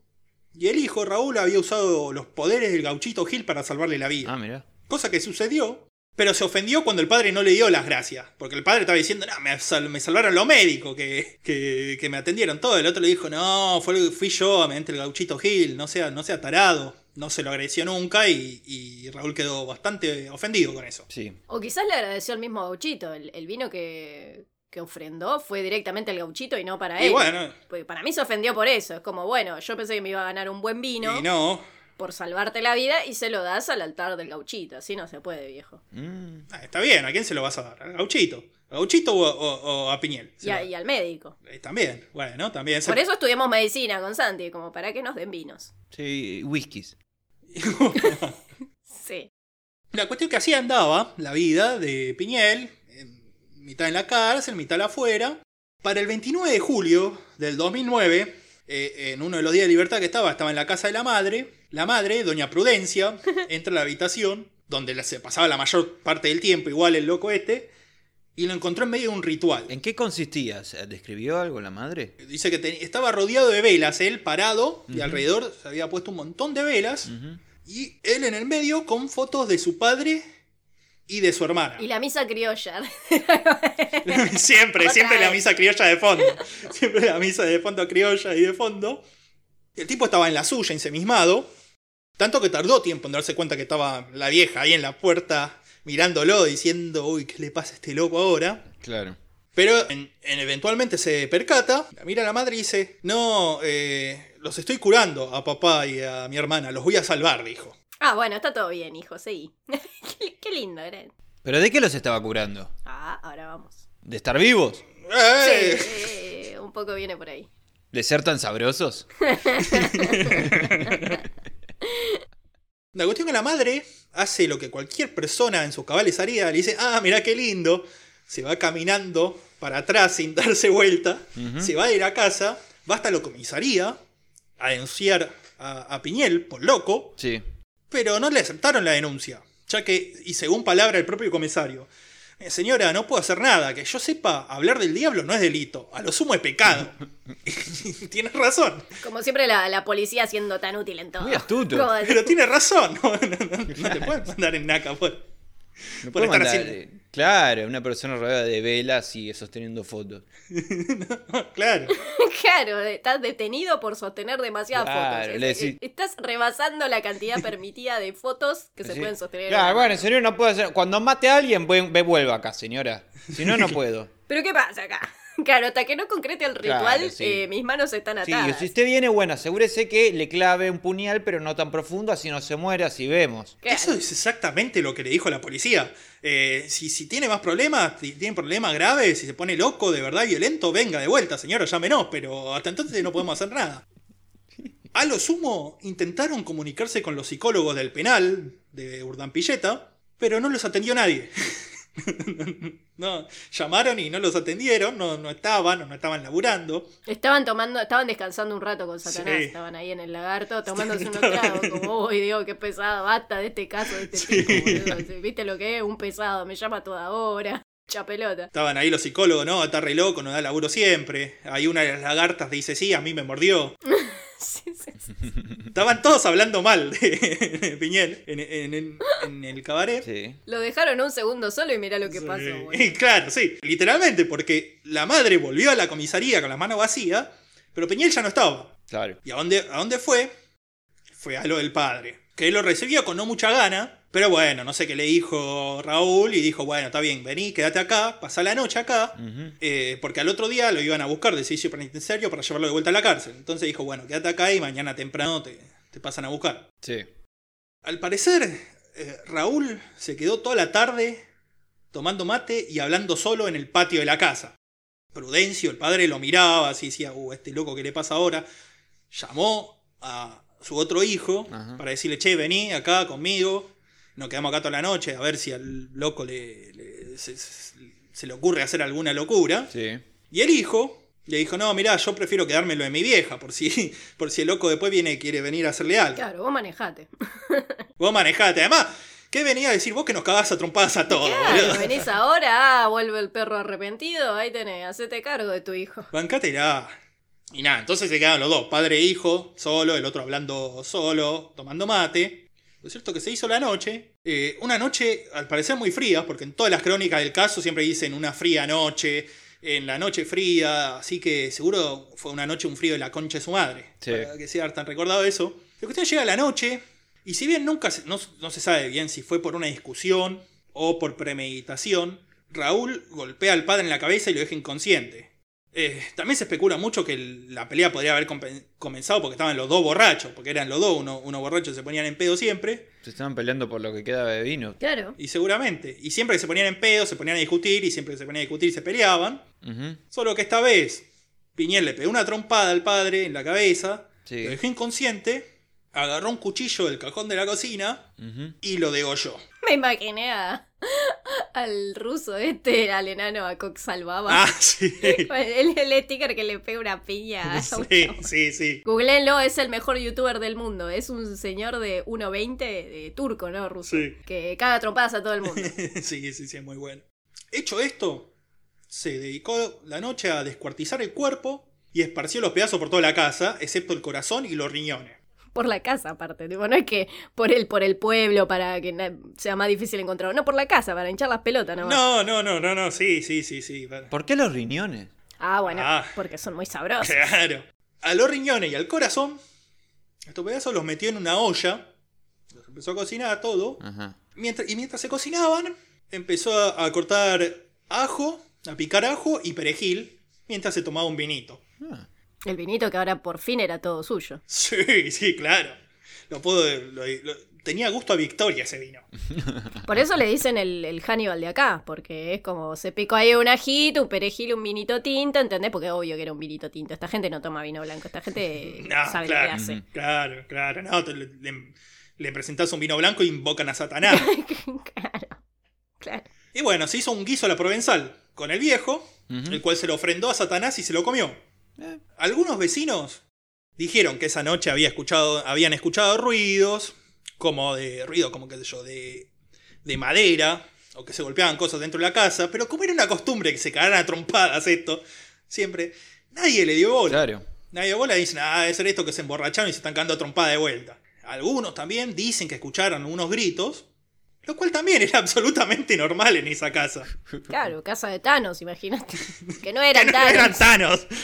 y el hijo Raúl había usado los poderes del gauchito Gil para salvarle la vida. Ah, mira. Cosa que sucedió, pero se ofendió cuando el padre no le dio las gracias, porque el padre estaba diciendo, no, me, sal- me salvaron los médicos que, que, que me atendieron todo. El otro le dijo, no, fue, fui yo, mediante el gauchito Gil, no sea, no sea tarado. No se lo agradeció nunca y, y Raúl quedó bastante ofendido con eso. Sí. O quizás le agradeció al mismo gauchito. El, el vino que, que ofrendó fue directamente al gauchito y no para Y él. bueno, Porque para mí se ofendió por eso. Es como, bueno, yo pensé que me iba a ganar un buen vino y no. por salvarte la vida y se lo das al altar del gauchito. Así no se puede, viejo. Mm. Ah, está bien, ¿a quién se lo vas a dar? ¿Al gauchito? ¿A gauchito o, o- o a Piñel? Y, a- lo- y al médico. Eh, También, bueno, también. se- Por eso estudiamos medicina con Santi, como para que nos den vinos. Sí, whiskies. Sí. La cuestión que así andaba la vida de Piñel, mitad en la cárcel, mitad afuera. Para el 29 de julio del 2009, eh, en uno de los días de libertad que estaba, estaba en la casa de la madre. La madre, doña Prudencia, entra a la habitación, donde se pasaba la mayor parte del tiempo, igual el loco este, y lo encontró en medio de un ritual. ¿En qué consistía? ¿Se- ¿Describió algo la madre? Dice que te- estaba rodeado de velas, él parado, y alrededor se había puesto un montón de velas, y él en el medio con fotos de su padre y de su hermana. Y la misa criolla. siempre, Otra siempre la misa criolla de fondo. Siempre la misa de fondo criolla y de fondo. El tipo estaba en la suya, ensemismado. Tanto que tardó tiempo en darse cuenta que estaba la vieja ahí en la puerta mirándolo, diciendo, uy, ¿qué le pasa a este loco ahora? Claro. Pero en- en eventualmente se percata, la mira a la madre y dice, no, eh, los estoy curando a papá y a mi hermana, los voy a salvar, dijo. Ah, bueno, está todo bien, hijo, seguí. qué, qué lindo, era. ¿Pero de qué los estaba curando? Ah, ahora vamos. ¿De estar vivos? ¡Eh! Sí, eh, un poco viene por ahí. ¿De ser tan sabrosos? La cuestión que la madre hace lo que cualquier persona en sus cabales haría, le dice, ah, mirá qué lindo, se va caminando para atrás sin darse vuelta, se va a ir a casa, va hasta la comisaría a denunciar a, a Piñel por loco, Sí. pero no le aceptaron la denuncia, ya que, y según palabra del propio comisario, "Eh, señora, no puedo hacer nada, que yo sepa, hablar del diablo no es delito, a lo sumo es pecado. Tienes razón, Como siempre la, la policía siendo tan útil en todo. Muy astuto. Pero tiene razón, no, no- no- no te pueden mandar en naca por... No Por puedo estar mandar, haciendo- eh, Claro, una persona rodeada de velas y sosteniendo fotos. claro. Claro, estás detenido por sostener demasiadas Claro, fotos. Es- decís- Estás rebasando la cantidad permitida de fotos que se pueden sostener. en Claro, bueno, señor, no puedo hacer. Cuando mate a alguien, ve, ve- vuelva acá, señora. Si no, no puedo. Pero ¿qué pasa acá? Claro, hasta que no concrete el ritual, Claro, sí. eh, mis manos están Sí, atadas. si usted viene, bueno, asegúrese que le clave un puñal, pero no tan profundo, así no se muere, así vemos. Claro. Eso es exactamente lo que le dijo la policía. Eh, si, si tiene más problemas, si tiene problemas graves, si se pone loco, de verdad violento, venga de vuelta, señora, llámenos, pero hasta entonces no podemos hacer nada. A lo sumo, intentaron comunicarse con los psicólogos del penal de Urdampilleta, pero no los atendió nadie. No, llamaron y no los atendieron, no, no estaban, no estaban laburando. Estaban tomando, estaban descansando un rato con Satanás, Sí. estaban ahí en el lagarto tomándose unos tragos, como, uy Dios, qué pesado, basta de este caso, de este Sí. tipo, boludo. ¿Viste lo que es? Un pesado, me llama toda hora, chapelota. Estaban ahí los psicólogos, no, está re loco, no da laburo siempre. Hay una de las lagartas dice, sí, a mí me mordió. Sí, sí, sí. Estaban todos hablando mal de Piñel en, en- en- en el cabaret. Sí. Lo dejaron un segundo solo y mirá lo que Sí. pasó, claro, sí, literalmente, porque la madre volvió a la comisaría con la mano vacía, pero Piñel ya no estaba. Claro. ¿Y a dónde, a dónde fue? Fue a lo del padre, que lo recibió con no mucha gana, Pero bueno, no sé qué le dijo Raúl y dijo, bueno, está bien, vení, quédate acá, pasá la noche acá, eh, porque al otro día lo iban a buscar de servicio penitenciario para llevarlo de vuelta a la cárcel. Entonces dijo, bueno, quédate acá y mañana temprano te, te pasan a buscar. Sí. Al parecer, eh, Raúl se quedó toda la tarde tomando mate y hablando solo en el patio de la casa. Prudencio, el padre, lo miraba así, decía, uh, este loco, ¿qué le pasa ahora? Llamó a su otro hijo Ajá. para decirle, che, vení acá conmigo, nos quedamos acá toda la noche a ver si al loco le, le- se, le ocurre hacer alguna locura. Sí. Y el hijo le dijo, no, mirá, yo prefiero quedármelo de mi vieja, por si, por si el loco después viene y quiere venir a hacerle algo. Claro, vos manejate. Vos manejate. Además, ¿qué venía a decir vos que nos cagás a trompadas a todos, Claro, venís ahora, ah, vuelve el perro arrepentido, ahí tenés, hacete cargo de tu hijo. Bancátela. Y nada, entonces se quedaron los dos, padre e hijo, solo, el otro hablando solo, tomando mate. Lo cierto que se hizo la noche. eh, una noche, al parecer, muy fría, porque en todas las crónicas del caso siempre dicen una fría noche, en la noche fría, así que seguro fue una noche un frío de la concha de su madre. Sí. Para que sea tan recordado eso. La cuestión llega la noche, y si bien nunca se- no, no se sabe bien si fue por una discusión o por premeditación, Raúl golpea al padre en la cabeza y lo deja inconsciente. Eh, también se especula mucho que la pelea podría haber comenzado porque estaban los dos borrachos, porque eran los dos, uno, uno borracho se ponían en pedo siempre, Se estaban peleando por lo que quedaba de vino. Claro. y seguramente, y siempre que se ponían en pedo se ponían a discutir, y siempre que se ponían a discutir se peleaban, solo que esta vez Piñel le pegó una trompada al padre en la cabeza, Sí. lo dejó inconsciente, agarró un cuchillo del cajón de la cocina y lo degolló. Me imaginé a- al ruso este, al enano a Cox Salvaba. Ah, sí. El, el sticker que le pega una piña. un Sí, sí, sí. Googleenlo, es el mejor youtuber del mundo. Es un señor de 1.20, de turco, ¿no? Ruso. Sí. Que caga trompadas a todo el mundo. sí, sí, sí, es muy bueno. Hecho esto, se dedicó la noche a descuartizar el cuerpo y esparció los pedazos por toda la casa, excepto el corazón y los riñones. Por la casa, aparte. Tipo, no es que por el, por el pueblo para que sea más difícil encontrar. No, por la casa, para hinchar las pelotas, ¿no? No, no, no, no, no, sí, sí, sí, sí. bueno. ¿Por qué los riñones? Ah, bueno, Ah. porque son muy sabrosos. Claro. A los riñones y al corazón, estos pedazos los metió en una olla, los empezó a cocinar todo, Ajá. mientras, y mientras se cocinaban, empezó a, a cortar ajo, a picar ajo y perejil, mientras se tomaba un vinito. Ah. El vinito que ahora por fin era todo suyo. Sí, sí, claro. Lo puedo. lo- lo- tenía gusto a victoria ese vino. Por eso le dicen el, el Hannibal de acá, porque es como se picó ahí un ajito, un perejil, un vinito tinto, ¿entendés? Porque obvio que era un vinito tinto. Esta gente no toma vino blanco, esta gente No, sabe claro. lo que hace. Claro, claro. No, te- le, le- presentás un vino blanco y invocan a Satanás. claro, claro. y bueno, se hizo un guiso a la provenzal con el viejo, el cual se lo ofrendó a Satanás y se lo comió. Eh, Algunos vecinos dijeron que esa noche había escuchado, habían escuchado ruidos, como de ruido, como que sé yo, de, de madera, o que se golpeaban cosas dentro de la casa, pero como era una costumbre que se cagaran a trompadas esto, siempre, nadie le dio bola. Claro. Nadie dio bola y dicen, ah, debe ser esto que se emborracharon y se están cagando a trompada de vuelta. Algunos también dicen que escucharon unos gritos, lo cual también era absolutamente normal en esa casa. Claro, casa de Thanos, imagínate. Que no Que eran no Thanos. eran Thanos.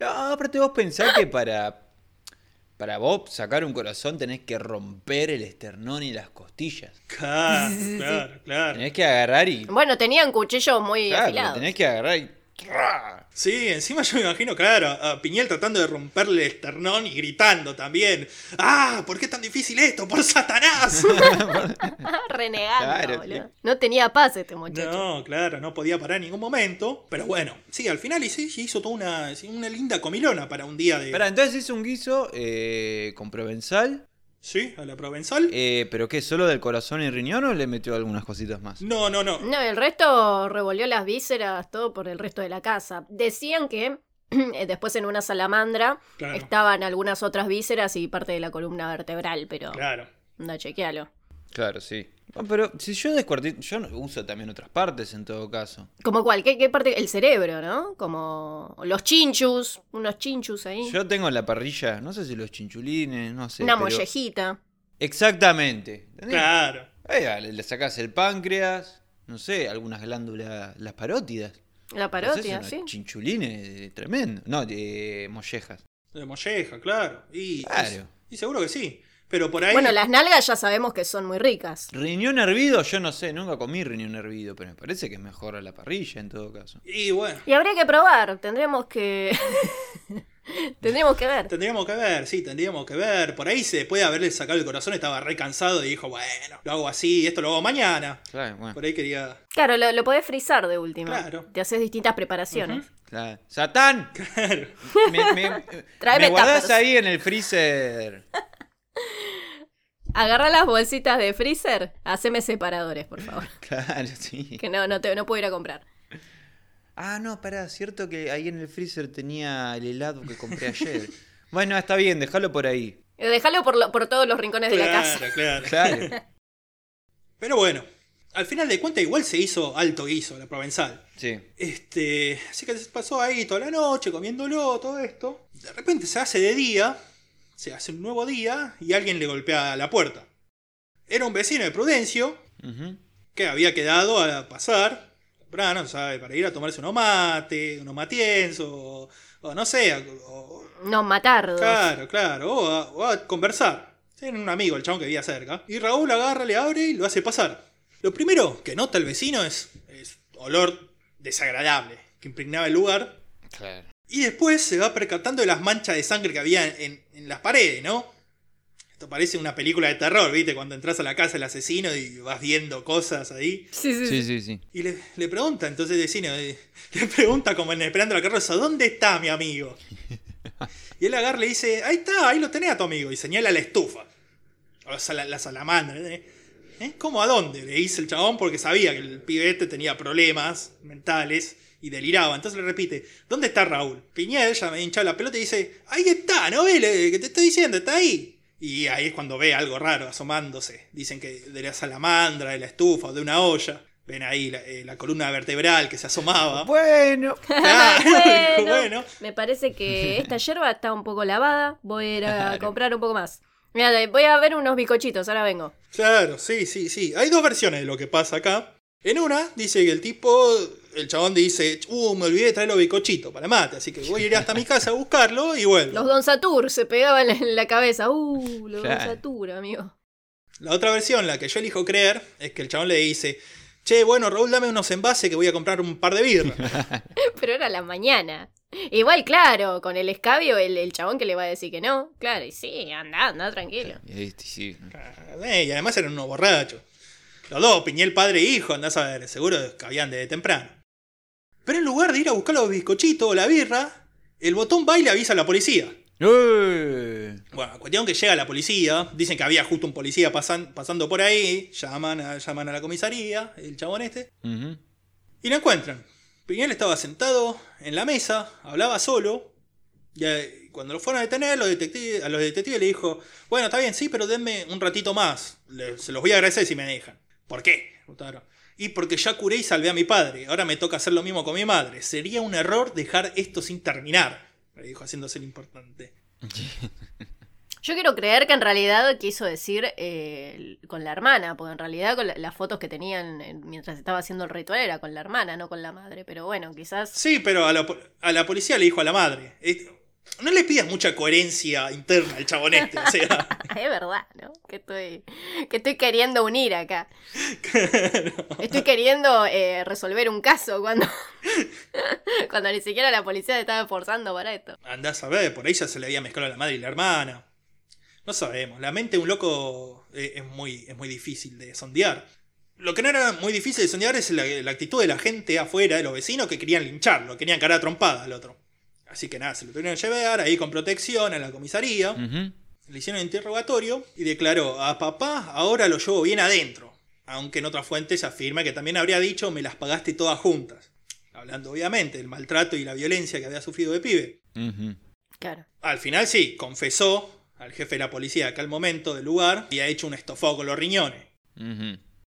No, aparte vos pensás que para, para vos sacar un corazón tenés que romper el esternón y las costillas. Claro, claro, claro. Tenés que agarrar y... Bueno, tenían cuchillos muy Claro, afilados. tenés que agarrar y... Sí, encima yo me imagino, claro, a Piñel tratando de romperle el esternón y gritando también. ¡Ah! ¿Por qué es tan difícil esto? ¡Por Satanás! Renegando, Claro, boludo. No tenía paz este muchacho. no, claro, no podía parar en ningún momento. Pero bueno, sí, al final hice- hizo toda una, una linda comilona para un día de. Esperá, entonces hizo un guiso eh, con provenzal, Sí, a la provenzal. eh, pero ¿qué? ¿Solo del corazón y riñón o le metió algunas cositas más? No, no, no. No, el resto revolvió las vísceras, todo por el resto de la casa. Decían que eh, después en una salamandra Claro. estaban algunas otras vísceras y parte de la columna vertebral, pero Claro. anda, chequealo. Claro, sí. Ah, pero si yo descuartizo, yo no- uso también otras partes en todo caso. Como cuál, ¿Qué, qué parte? El cerebro, ¿no? Como los chinchus, unos chinchus ahí. Yo tengo en la parrilla, no sé si los chinchulines, no sé. una pero- mollejita. Exactamente. ¿entendés? Claro. Eh, le, le sacás el páncreas, no sé, algunas glándulas, las parótidas. La unos sí. Chinchulines tremendo. No, de mollejas. De molleja, claro. Y, Claro. y seguro que sí. Pero por ahí. Bueno, las nalgas ya sabemos que son muy ricas. Riñón hervido, yo no sé, nunca comí riñón hervido, pero me parece que es mejor a la parrilla en todo caso. Y bueno, Y habría que probar, tendríamos que... tendríamos que ver. tendríamos que ver, sí, tendríamos que ver. Por ahí se después de haberle sacado el corazón estaba re cansado y dijo, bueno, lo hago así, esto lo hago mañana. Claro, bueno. Por ahí quería. Claro, lo, lo podés frizar de última. Claro. Te haces distintas preparaciones. claro. ¡Satán! Claro. Me, me- me guardás ahí en el freezer. Agarra las bolsitas de freezer, haceme separadores, por favor. Claro, sí. Que no, no, te, no puedo ir a comprar. Ah, no, pará, cierto que ahí en el freezer tenía el helado que compré ayer. Bueno, está bien, déjalo por ahí. Eh, Déjalo por, lo- por todos los rincones de la casa. Claro, claro. Claro. Pero bueno, al final de cuentas igual se hizo alto guiso la provenzal. Sí. Este, así que se pasó ahí toda la noche comiéndolo, todo esto. De repente se hace de día, se hace un nuevo día y alguien le golpea la puerta. Era un vecino de Prudencio que había quedado a pasar temprano, ¿sabe? Para ir a tomarse unos mate, unos matienzo, o, o no sé, o- No, matardos. Claro, claro. O a, o a conversar. Tienen un amigo, el chabón que vivía cerca. Y Raúl agarra, le abre y lo hace pasar. Lo primero que nota el vecino es, es olor desagradable que impregnaba el lugar. Claro. Y después se va percatando de las manchas de sangre que había en, en las paredes, ¿no? Esto parece una película de terror, ¿viste? Cuando entras a la casa del asesino y vas viendo cosas ahí. Sí, sí, Sí, sí. sí, sí. Y le, le pregunta, entonces el vecino, eh, le pregunta como en Esperando la carroza, ¿dónde está mi amigo? Y él agarra y le dice, ahí está, ahí lo tenés a tu amigo. Y señala la estufa. O la, sala- la salamandra. ¿eh? ¿Eh? ¿Cómo a dónde? Le dice el chabón porque sabía que el pibete tenía problemas mentales y deliraba. Entonces le repite, ¿dónde está Raúl? Piñel ya me hincha la pelota y dice, ahí está, ¿no ves? Que te estoy diciendo, está ahí. Y ahí es cuando ve algo raro asomándose. Dicen que de la salamandra, de la estufa o de una olla. Ven ahí la, eh, la columna vertebral que se asomaba. Bueno. Claro, bueno, bueno. me parece que esta yerba está un poco lavada. Voy a ir a comprar un poco más. Mira, voy a ver unos bicochitos, ahora vengo. Claro, sí, sí, sí. Hay dos versiones de lo que pasa acá. En una dice que el tipo, el chabón dice, uh, me olvidé de traer los bicochitos para mate, así que voy a ir hasta mi casa a buscarlo y vuelvo. Los Don Satur se pegaban en la cabeza. Uh, los Claro. Don Satur, amigo. La otra versión, la que yo elijo creer, es que el chabón le dice, che, bueno, Raúl, dame unos envases que voy a comprar un par de birras. Pero era la mañana. Igual, claro, con el escabio, el, el chabón que le va a decir que no. Claro, y sí, anda, anda tranquilo. Sí. Y además eran unos borrachos. Los dos, Piñel padre e hijo, andás a ver, seguro que habían de temprano. Pero en lugar de ir a buscar los bizcochitos o la birra, el botón va y le avisa a la policía. ¡Eh! Bueno, cuestión que llega la policía, dicen que había justo un policía pasan- pasando por ahí, llaman a, llaman a la comisaría, el chabón este, y lo encuentran. Piñel estaba sentado en la mesa, hablaba solo, y eh, cuando lo fueron a detener, los detectives, a los detectives le dijo, bueno, está bien, sí, pero denme un ratito más, Le- se los voy a agradecer si me dejan. ¿Por qué? Y porque ya curé y salvé a mi padre, ahora me toca hacer lo mismo con mi madre. Sería un error dejar esto sin terminar, le dijo haciéndose el importante. Yo quiero creer que en realidad quiso decir eh, con la hermana, porque en realidad con la- las fotos que tenían eh, mientras estaba haciendo el ritual era con la hermana, no con la madre. Pero bueno, quizás. Sí, pero a la, a la policía le dijo a la madre. No le pidas mucha coherencia interna al chabón este. O sea, Es verdad, ¿no? Que estoy, que estoy queriendo unir acá. Estoy queriendo eh, resolver un caso cuando, cuando ni siquiera la policía se estaba esforzando para esto. andás a ver, por ahí ya se le había mezclado a la madre y la hermana. No sabemos, la mente de un loco eh, es, muy, es muy difícil de sondear. Lo que no era muy difícil de sondear es la, la actitud de la gente afuera, de los vecinos que querían lincharlo, querían cara trompada al otro. Así que nada, se lo tuvieron que llevar ahí con protección a la comisaría. Le hicieron interrogatorio y declaró, a papá ahora lo llevo bien adentro. Aunque en otras fuentes afirma que también habría dicho, me las pagaste todas juntas. Hablando obviamente del maltrato y la violencia que había sufrido de pibe. Claro. Al final sí, confesó al jefe de la policía de aquel momento del lugar y ha hecho un estofado con los riñones.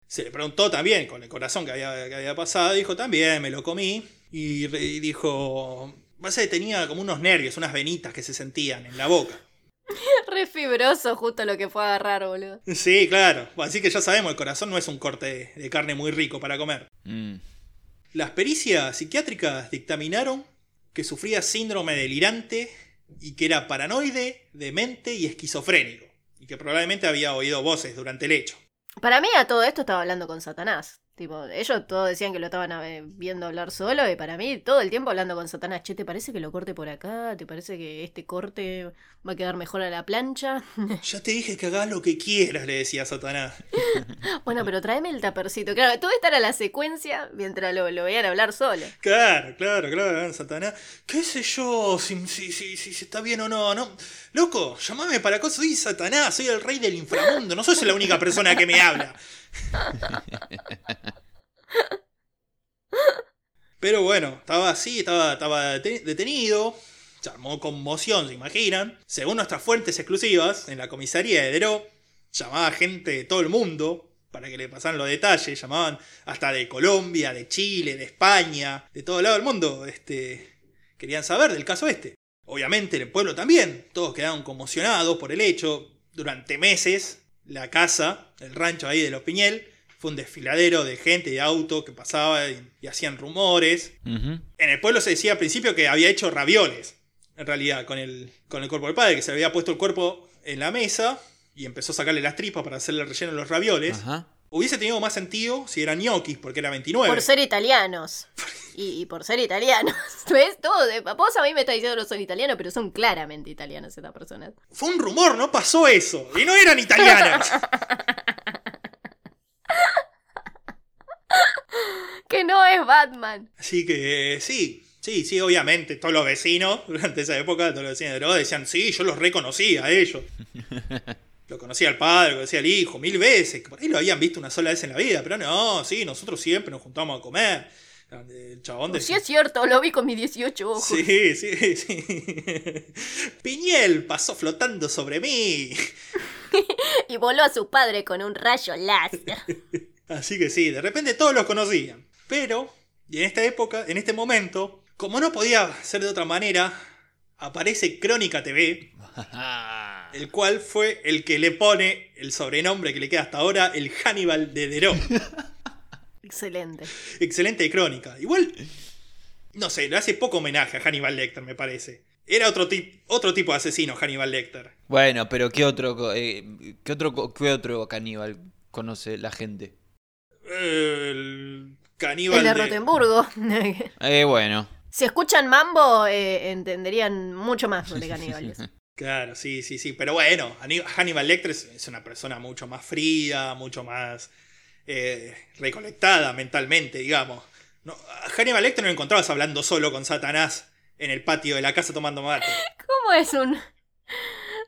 Se le preguntó también con el corazón que había, que había pasado, dijo también, me lo comí. Y dijo, pasa que tenía como unos nervios, unas venitas que se sentían en la boca. Re fibroso, justo lo que fue a agarrar, boludo. Sí, claro. Así que ya sabemos, el corazón no es un corte de, de carne muy rico para comer. Mm. Las pericias psiquiátricas dictaminaron que sufría síndrome delirante y que era paranoide, demente y esquizofrénico. y que probablemente había oído voces durante el hecho. Para mí a todo esto estaba hablando con Satanás. Tipo, ellos todos decían que lo estaban eh, viendo hablar solo y para mí todo el tiempo hablando con Satanás. Che, ¿te parece que lo corte por acá? ¿Te parece que este corte va a quedar mejor a la plancha? Ya te dije que hagas lo que quieras, le decía Satanás. bueno, pero tráeme el tapercito. Claro, todo esta era la secuencia mientras lo, lo veían hablar solo. Claro, claro, claro, Satanás. ¿Qué sé yo? Si, si, si, si está bien o no, no. Loco, llamame para acá, soy Satanás, soy el rey del inframundo, no sos la única persona que me habla. Pero bueno, estaba así, estaba, estaba detenido. Se armó conmoción, se imaginan. Según nuestras fuentes exclusivas, en la comisaría de Deró, llamaba gente de todo el mundo para que le pasaran los detalles. Llamaban hasta de Colombia, de Chile, de España, de todo lado del mundo. Este, querían saber del caso este. Obviamente en el pueblo también. Todos quedaron conmocionados por el hecho. Durante meses, la casa, el rancho ahí de los Piñel, fue un desfiladero de gente, de auto que pasaba y, hacían rumores. En el pueblo se decía al principio que había hecho ravioles, en realidad, con el, con el cuerpo del padre, que se le había puesto el cuerpo en la mesa y empezó a sacarle las tripas para hacerle relleno en los ravioles. Hubiese tenido más sentido si eran gnocchis, porque era 29. Por ser italianos. y, por ser italianos. ¿Ves? Todo. De, vos a mí me estás diciendo que no son italianos, pero son claramente italianos estas personas. Fue un rumor, no pasó eso. Y no eran italianas. que no es Batman. Así que sí, sí, sí, obviamente. Todos los vecinos, durante esa época, todos los vecinos de Droga decían, sí, yo los reconocí a ellos. Lo conocía al padre, lo conocía al hijo, mil veces. Por ahí lo habían visto una sola vez en la vida, pero no, sí, nosotros siempre nos juntamos a comer. El chabón de... Sí, es cierto, lo vi con mis 18 ojos. Sí, sí, sí. Piñel pasó flotando sobre mí. y voló a su padre con un rayo láser. Así que sí, de repente todos los conocían. Pero, y en esta época, en este momento, como no podía ser de otra manera, aparece Crónica TV, el cual fue el que le pone el sobrenombre que le queda hasta ahora, el Hannibal de Deró. Excelente. Excelente crónica. Igual, no sé, le hace poco homenaje a Hannibal Lecter, me parece. Era otro, otro tipo de asesino, Hannibal Lecter. Bueno, pero ¿qué otro, eh, ¿qué otro, qué otro caníbal conoce la gente? El caníbal El de, Rotenburgo. eh, bueno. Si escuchan Mambo, eh, entenderían mucho más de caníbales. Claro, sí, sí, sí. Pero bueno, Hannibal Lecter es una persona mucho más fría, mucho más eh, recolectada mentalmente, digamos. No, a Hannibal Lecter no lo encontrabas hablando solo con Satanás en el patio de la casa tomando mate. ¿Cómo es un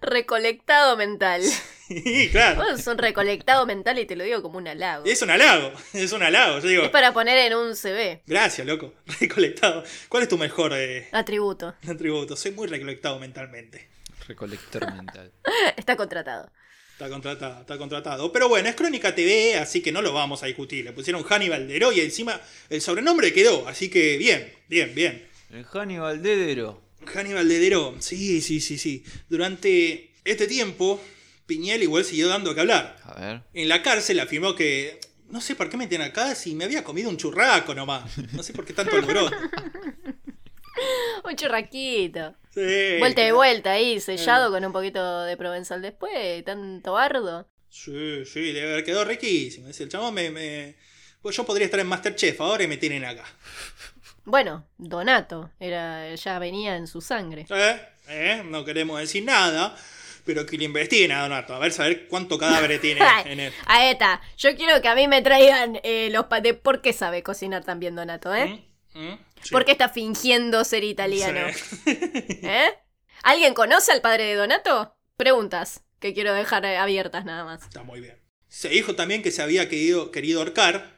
recolectado mental? Sí, claro. es un recolectado mental y te lo digo como un halago. Es un halago, es un halago. Yo digo, es para poner en un CV. Gracias, loco. Recolectado. ¿Cuál es tu mejor eh, atributo? Atributo. Soy muy recolectado mentalmente. Recolector mental. Está contratado. Está contratado, está contratado. Pero bueno, es Crónica TV, así que no lo vamos a discutir. Le pusieron Hannibal de y encima el sobrenombre quedó. Así que bien, bien, bien. El Hannibal de Hannibal de sí, sí, sí, sí. Durante este tiempo, Piñel igual siguió dando que hablar. A ver. En la cárcel afirmó que. No sé por qué me tienen acá si me había comido un churraco nomás. No sé por qué tanto alboroto. un churraquito. vuelta y vuelta ahí, sellado con un poquito de provenzal después, tanto bardo. Sí, sí, debe haber quedado riquísimo. Dice el chamo me, Pues yo podría estar en Masterchef ahora y me tienen acá. Bueno, Donato, era, ya venía en su sangre. ¿Eh? ¿Eh? No queremos decir nada, pero que le investiguen a Donato, a ver, saber cuánto cadáver tiene en él. Ahí está. Yo quiero que a mí me traigan eh, los de por qué sabe cocinar tan bien Donato, ¿eh? ¿Mm? ¿Mm? ¿Por qué está fingiendo ser italiano? ¿Eh? ¿Alguien conoce al padre de Donato? Preguntas que quiero dejar abiertas nada más. Está muy bien. Se dijo también que se había querido, querido ahorcar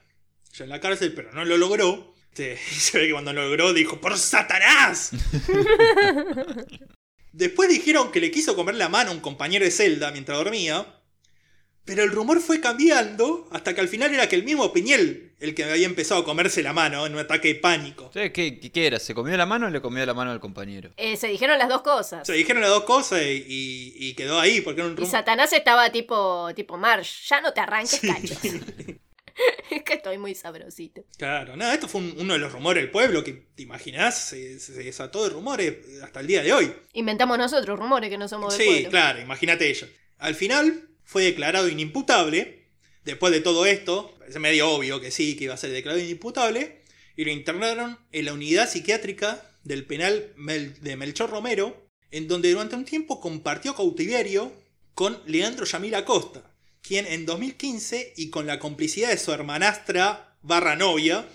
ya en la cárcel, pero no lo logró. y se ve que cuando lo logró dijo, ¡por Satanás! Después dijeron que le quiso comer la mano a un compañero de celda mientras dormía. Pero el rumor fue cambiando hasta que al final era que el mismo Piñel el que había empezado a comerse la mano en un ataque de pánico. ¿Qué, qué, era? ¿Se comió la mano o le comió la mano al compañero? Eh, se dijeron las dos cosas. Se dijeron las dos cosas y, quedó ahí porque era un rumor. Y Satanás estaba tipo, tipo Marsh, ya no te arranques cachos. es que estoy muy sabrosito. Claro, nada, esto fue uno de los rumores del pueblo que, ¿te imaginás? Se, desató de rumores hasta el día de hoy. Inventamos nosotros rumores que no somos del pueblo. Sí, claro, imagínate ellos. Al final fue declarado inimputable. Después de todo esto, es medio obvio que sí, que iba a ser declarado inimputable. Y lo internaron en la unidad psiquiátrica del penal Mel- de Melchor Romero, en donde durante un tiempo compartió cautiverio con Leandro Yamil Acosta, quien en 2015 y con la complicidad de su hermanastra barra novia,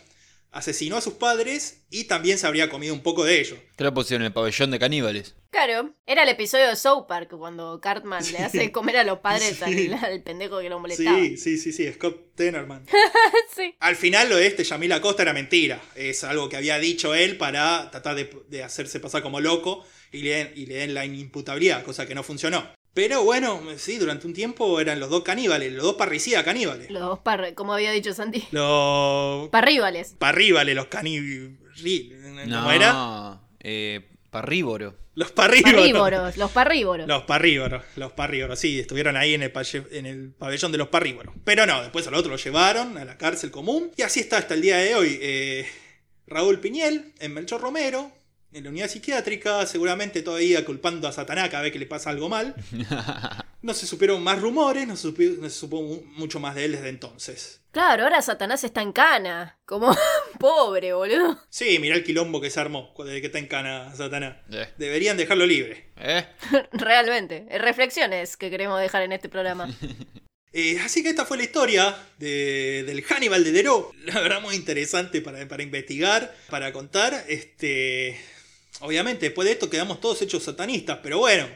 asesinó a sus padres y también se habría comido un poco de ellos. ¿Qué lo pusieron en el pabellón de caníbales? Claro, era el episodio de South Park cuando Cartman le hace comer a los padres Sí. al, al pendejo que lo molestaba. Sí, sí, sí, sí, Scott Tenorman. Sí. Al final lo de este Yamil Acosta era mentira. Es algo que había dicho él para tratar de, de hacerse pasar como loco y le, den- y le den la inimputabilidad, cosa que no funcionó. Pero bueno, sí, durante un tiempo eran los dos caníbales, los dos parricidas caníbales. Los dos par, como había dicho Santi, Los parríbales. parríbales, los caníbales. ¿Cómo era? Eh, parrívoro. Los parrívoros. Parrívoros, los parrívoros. Los parrívoros, los parrívoros, sí, estuvieron ahí en el, palle- en el pabellón de los parrívoros. Pero no, después al otro lo llevaron a la cárcel común. Y así está hasta el día de hoy. Eh, Raúl Piñel, en Melchor Romero, en la unidad psiquiátrica, seguramente todavía culpando a Satanás cada vez que le pasa algo mal. No se supieron más rumores, no se, supi- no se supo mu- mucho más de él desde entonces. Claro, ahora Satanás está en cana. Como pobre, boludo. Sí, mirá el quilombo que se armó desde que está en cana Satanás. Eh, Deberían dejarlo libre. eh. Realmente. Eh, Reflexiones que queremos dejar en este programa. Eh, así que esta fue la historia de- del Hannibal de Deró. La verdad muy interesante para, para investigar, para contar. Este, obviamente después de esto quedamos todos hechos satanistas, pero bueno,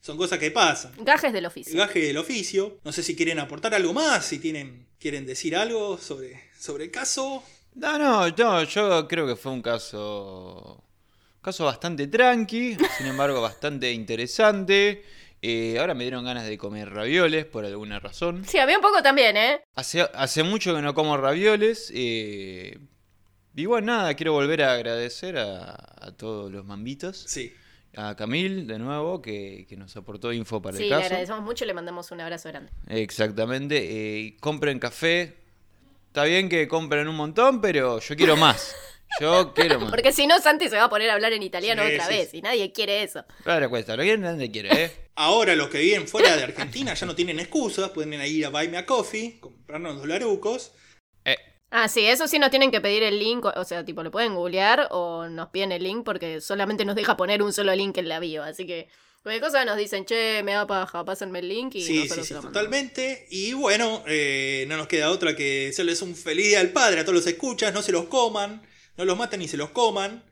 son cosas que pasan. Gajes del El oficio. gaje del oficio. No sé si quieren aportar algo más, si tienen, quieren decir algo sobre, sobre el caso. No, no, no, yo creo que fue un caso. Un caso bastante tranqui, sin embargo, bastante interesante. Eh, ahora me dieron ganas de comer ravioles por alguna razón. Sí, a mí un poco también, ¿eh? Hace, hace mucho que no como ravioles. eh, y bueno, nada, quiero volver a agradecer a, a todos los mambitos. Sí. A Camil, de nuevo, que, que nos aportó info para Sí, el le caso. agradecemos mucho y le mandamos un abrazo grande. Exactamente. eh, compren café. Está bien que compren un montón, pero yo quiero más. Yo quiero más. Porque si no, Santi se va a poner a hablar en italiano Sí, otra sí, vez sí. y nadie quiere eso. Claro, cuesta. Lo quieren donde quiere, ¿eh? Ahora los que viven fuera de Argentina ya no tienen excusas, pueden ir a Buy Me a Coffee, comprarnos los larucos. Ah, sí, eso sí nos tienen que pedir el link, o- sea, tipo, lo pueden googlear o nos piden el link porque solamente nos deja poner un solo link en la bio, así que cualquier cosa nos dicen, che, me da paja, pásenme el link y Sí, nosotros sí, sí, lo totalmente. Y bueno, eh, no nos queda otra que desearles un feliz día al padre a todos los escuchas. No se los coman, no los maten ni se los coman.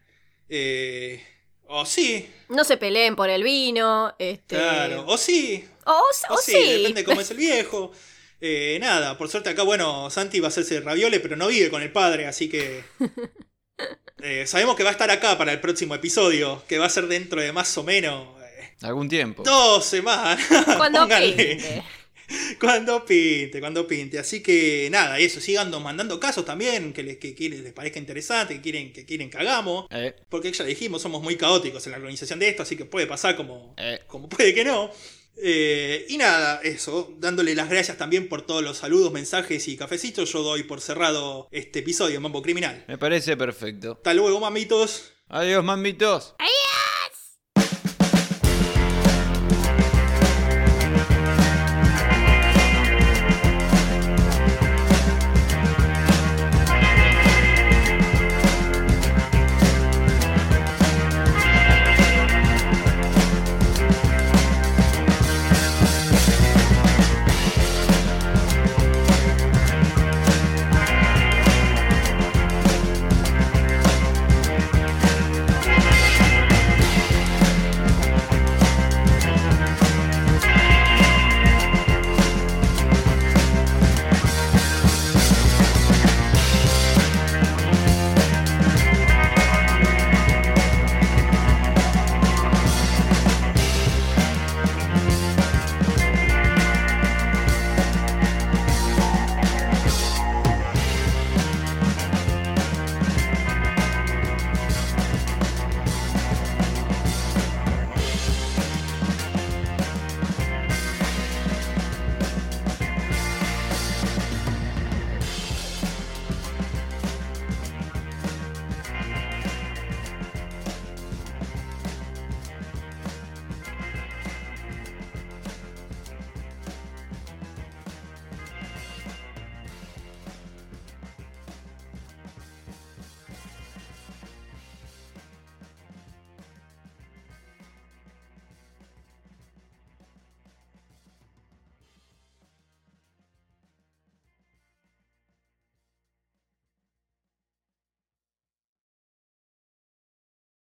Eh, o sí, No se peleen por el vino, este... claro. O sí, O, o o sí. sí, depende cómo es el viejo. Eh, nada, por suerte acá, bueno, Santi va a hacerse raviole, pero no vive con el padre, así que. eh, sabemos que va a estar acá para el próximo episodio, que va a ser dentro de más o menos. eh, algún tiempo. dos semanas. Cuando pinte. Cuando pinte, cuando pinte. Así que nada, eso, sigan mandando casos también que les, que, quieren- les parezca interesante, que quieren, que quieren que hagamos. Eh, Porque ya dijimos, somos muy caóticos en la organización de esto, así que puede pasar como, eh. como puede que no. Eh, y nada, eso, dándole las gracias también por todos los saludos, mensajes y cafecitos, yo doy por cerrado este episodio, Mambo Criminal. Me parece perfecto. Hasta luego, mamitos. Adiós, mamitos. ¡Ay!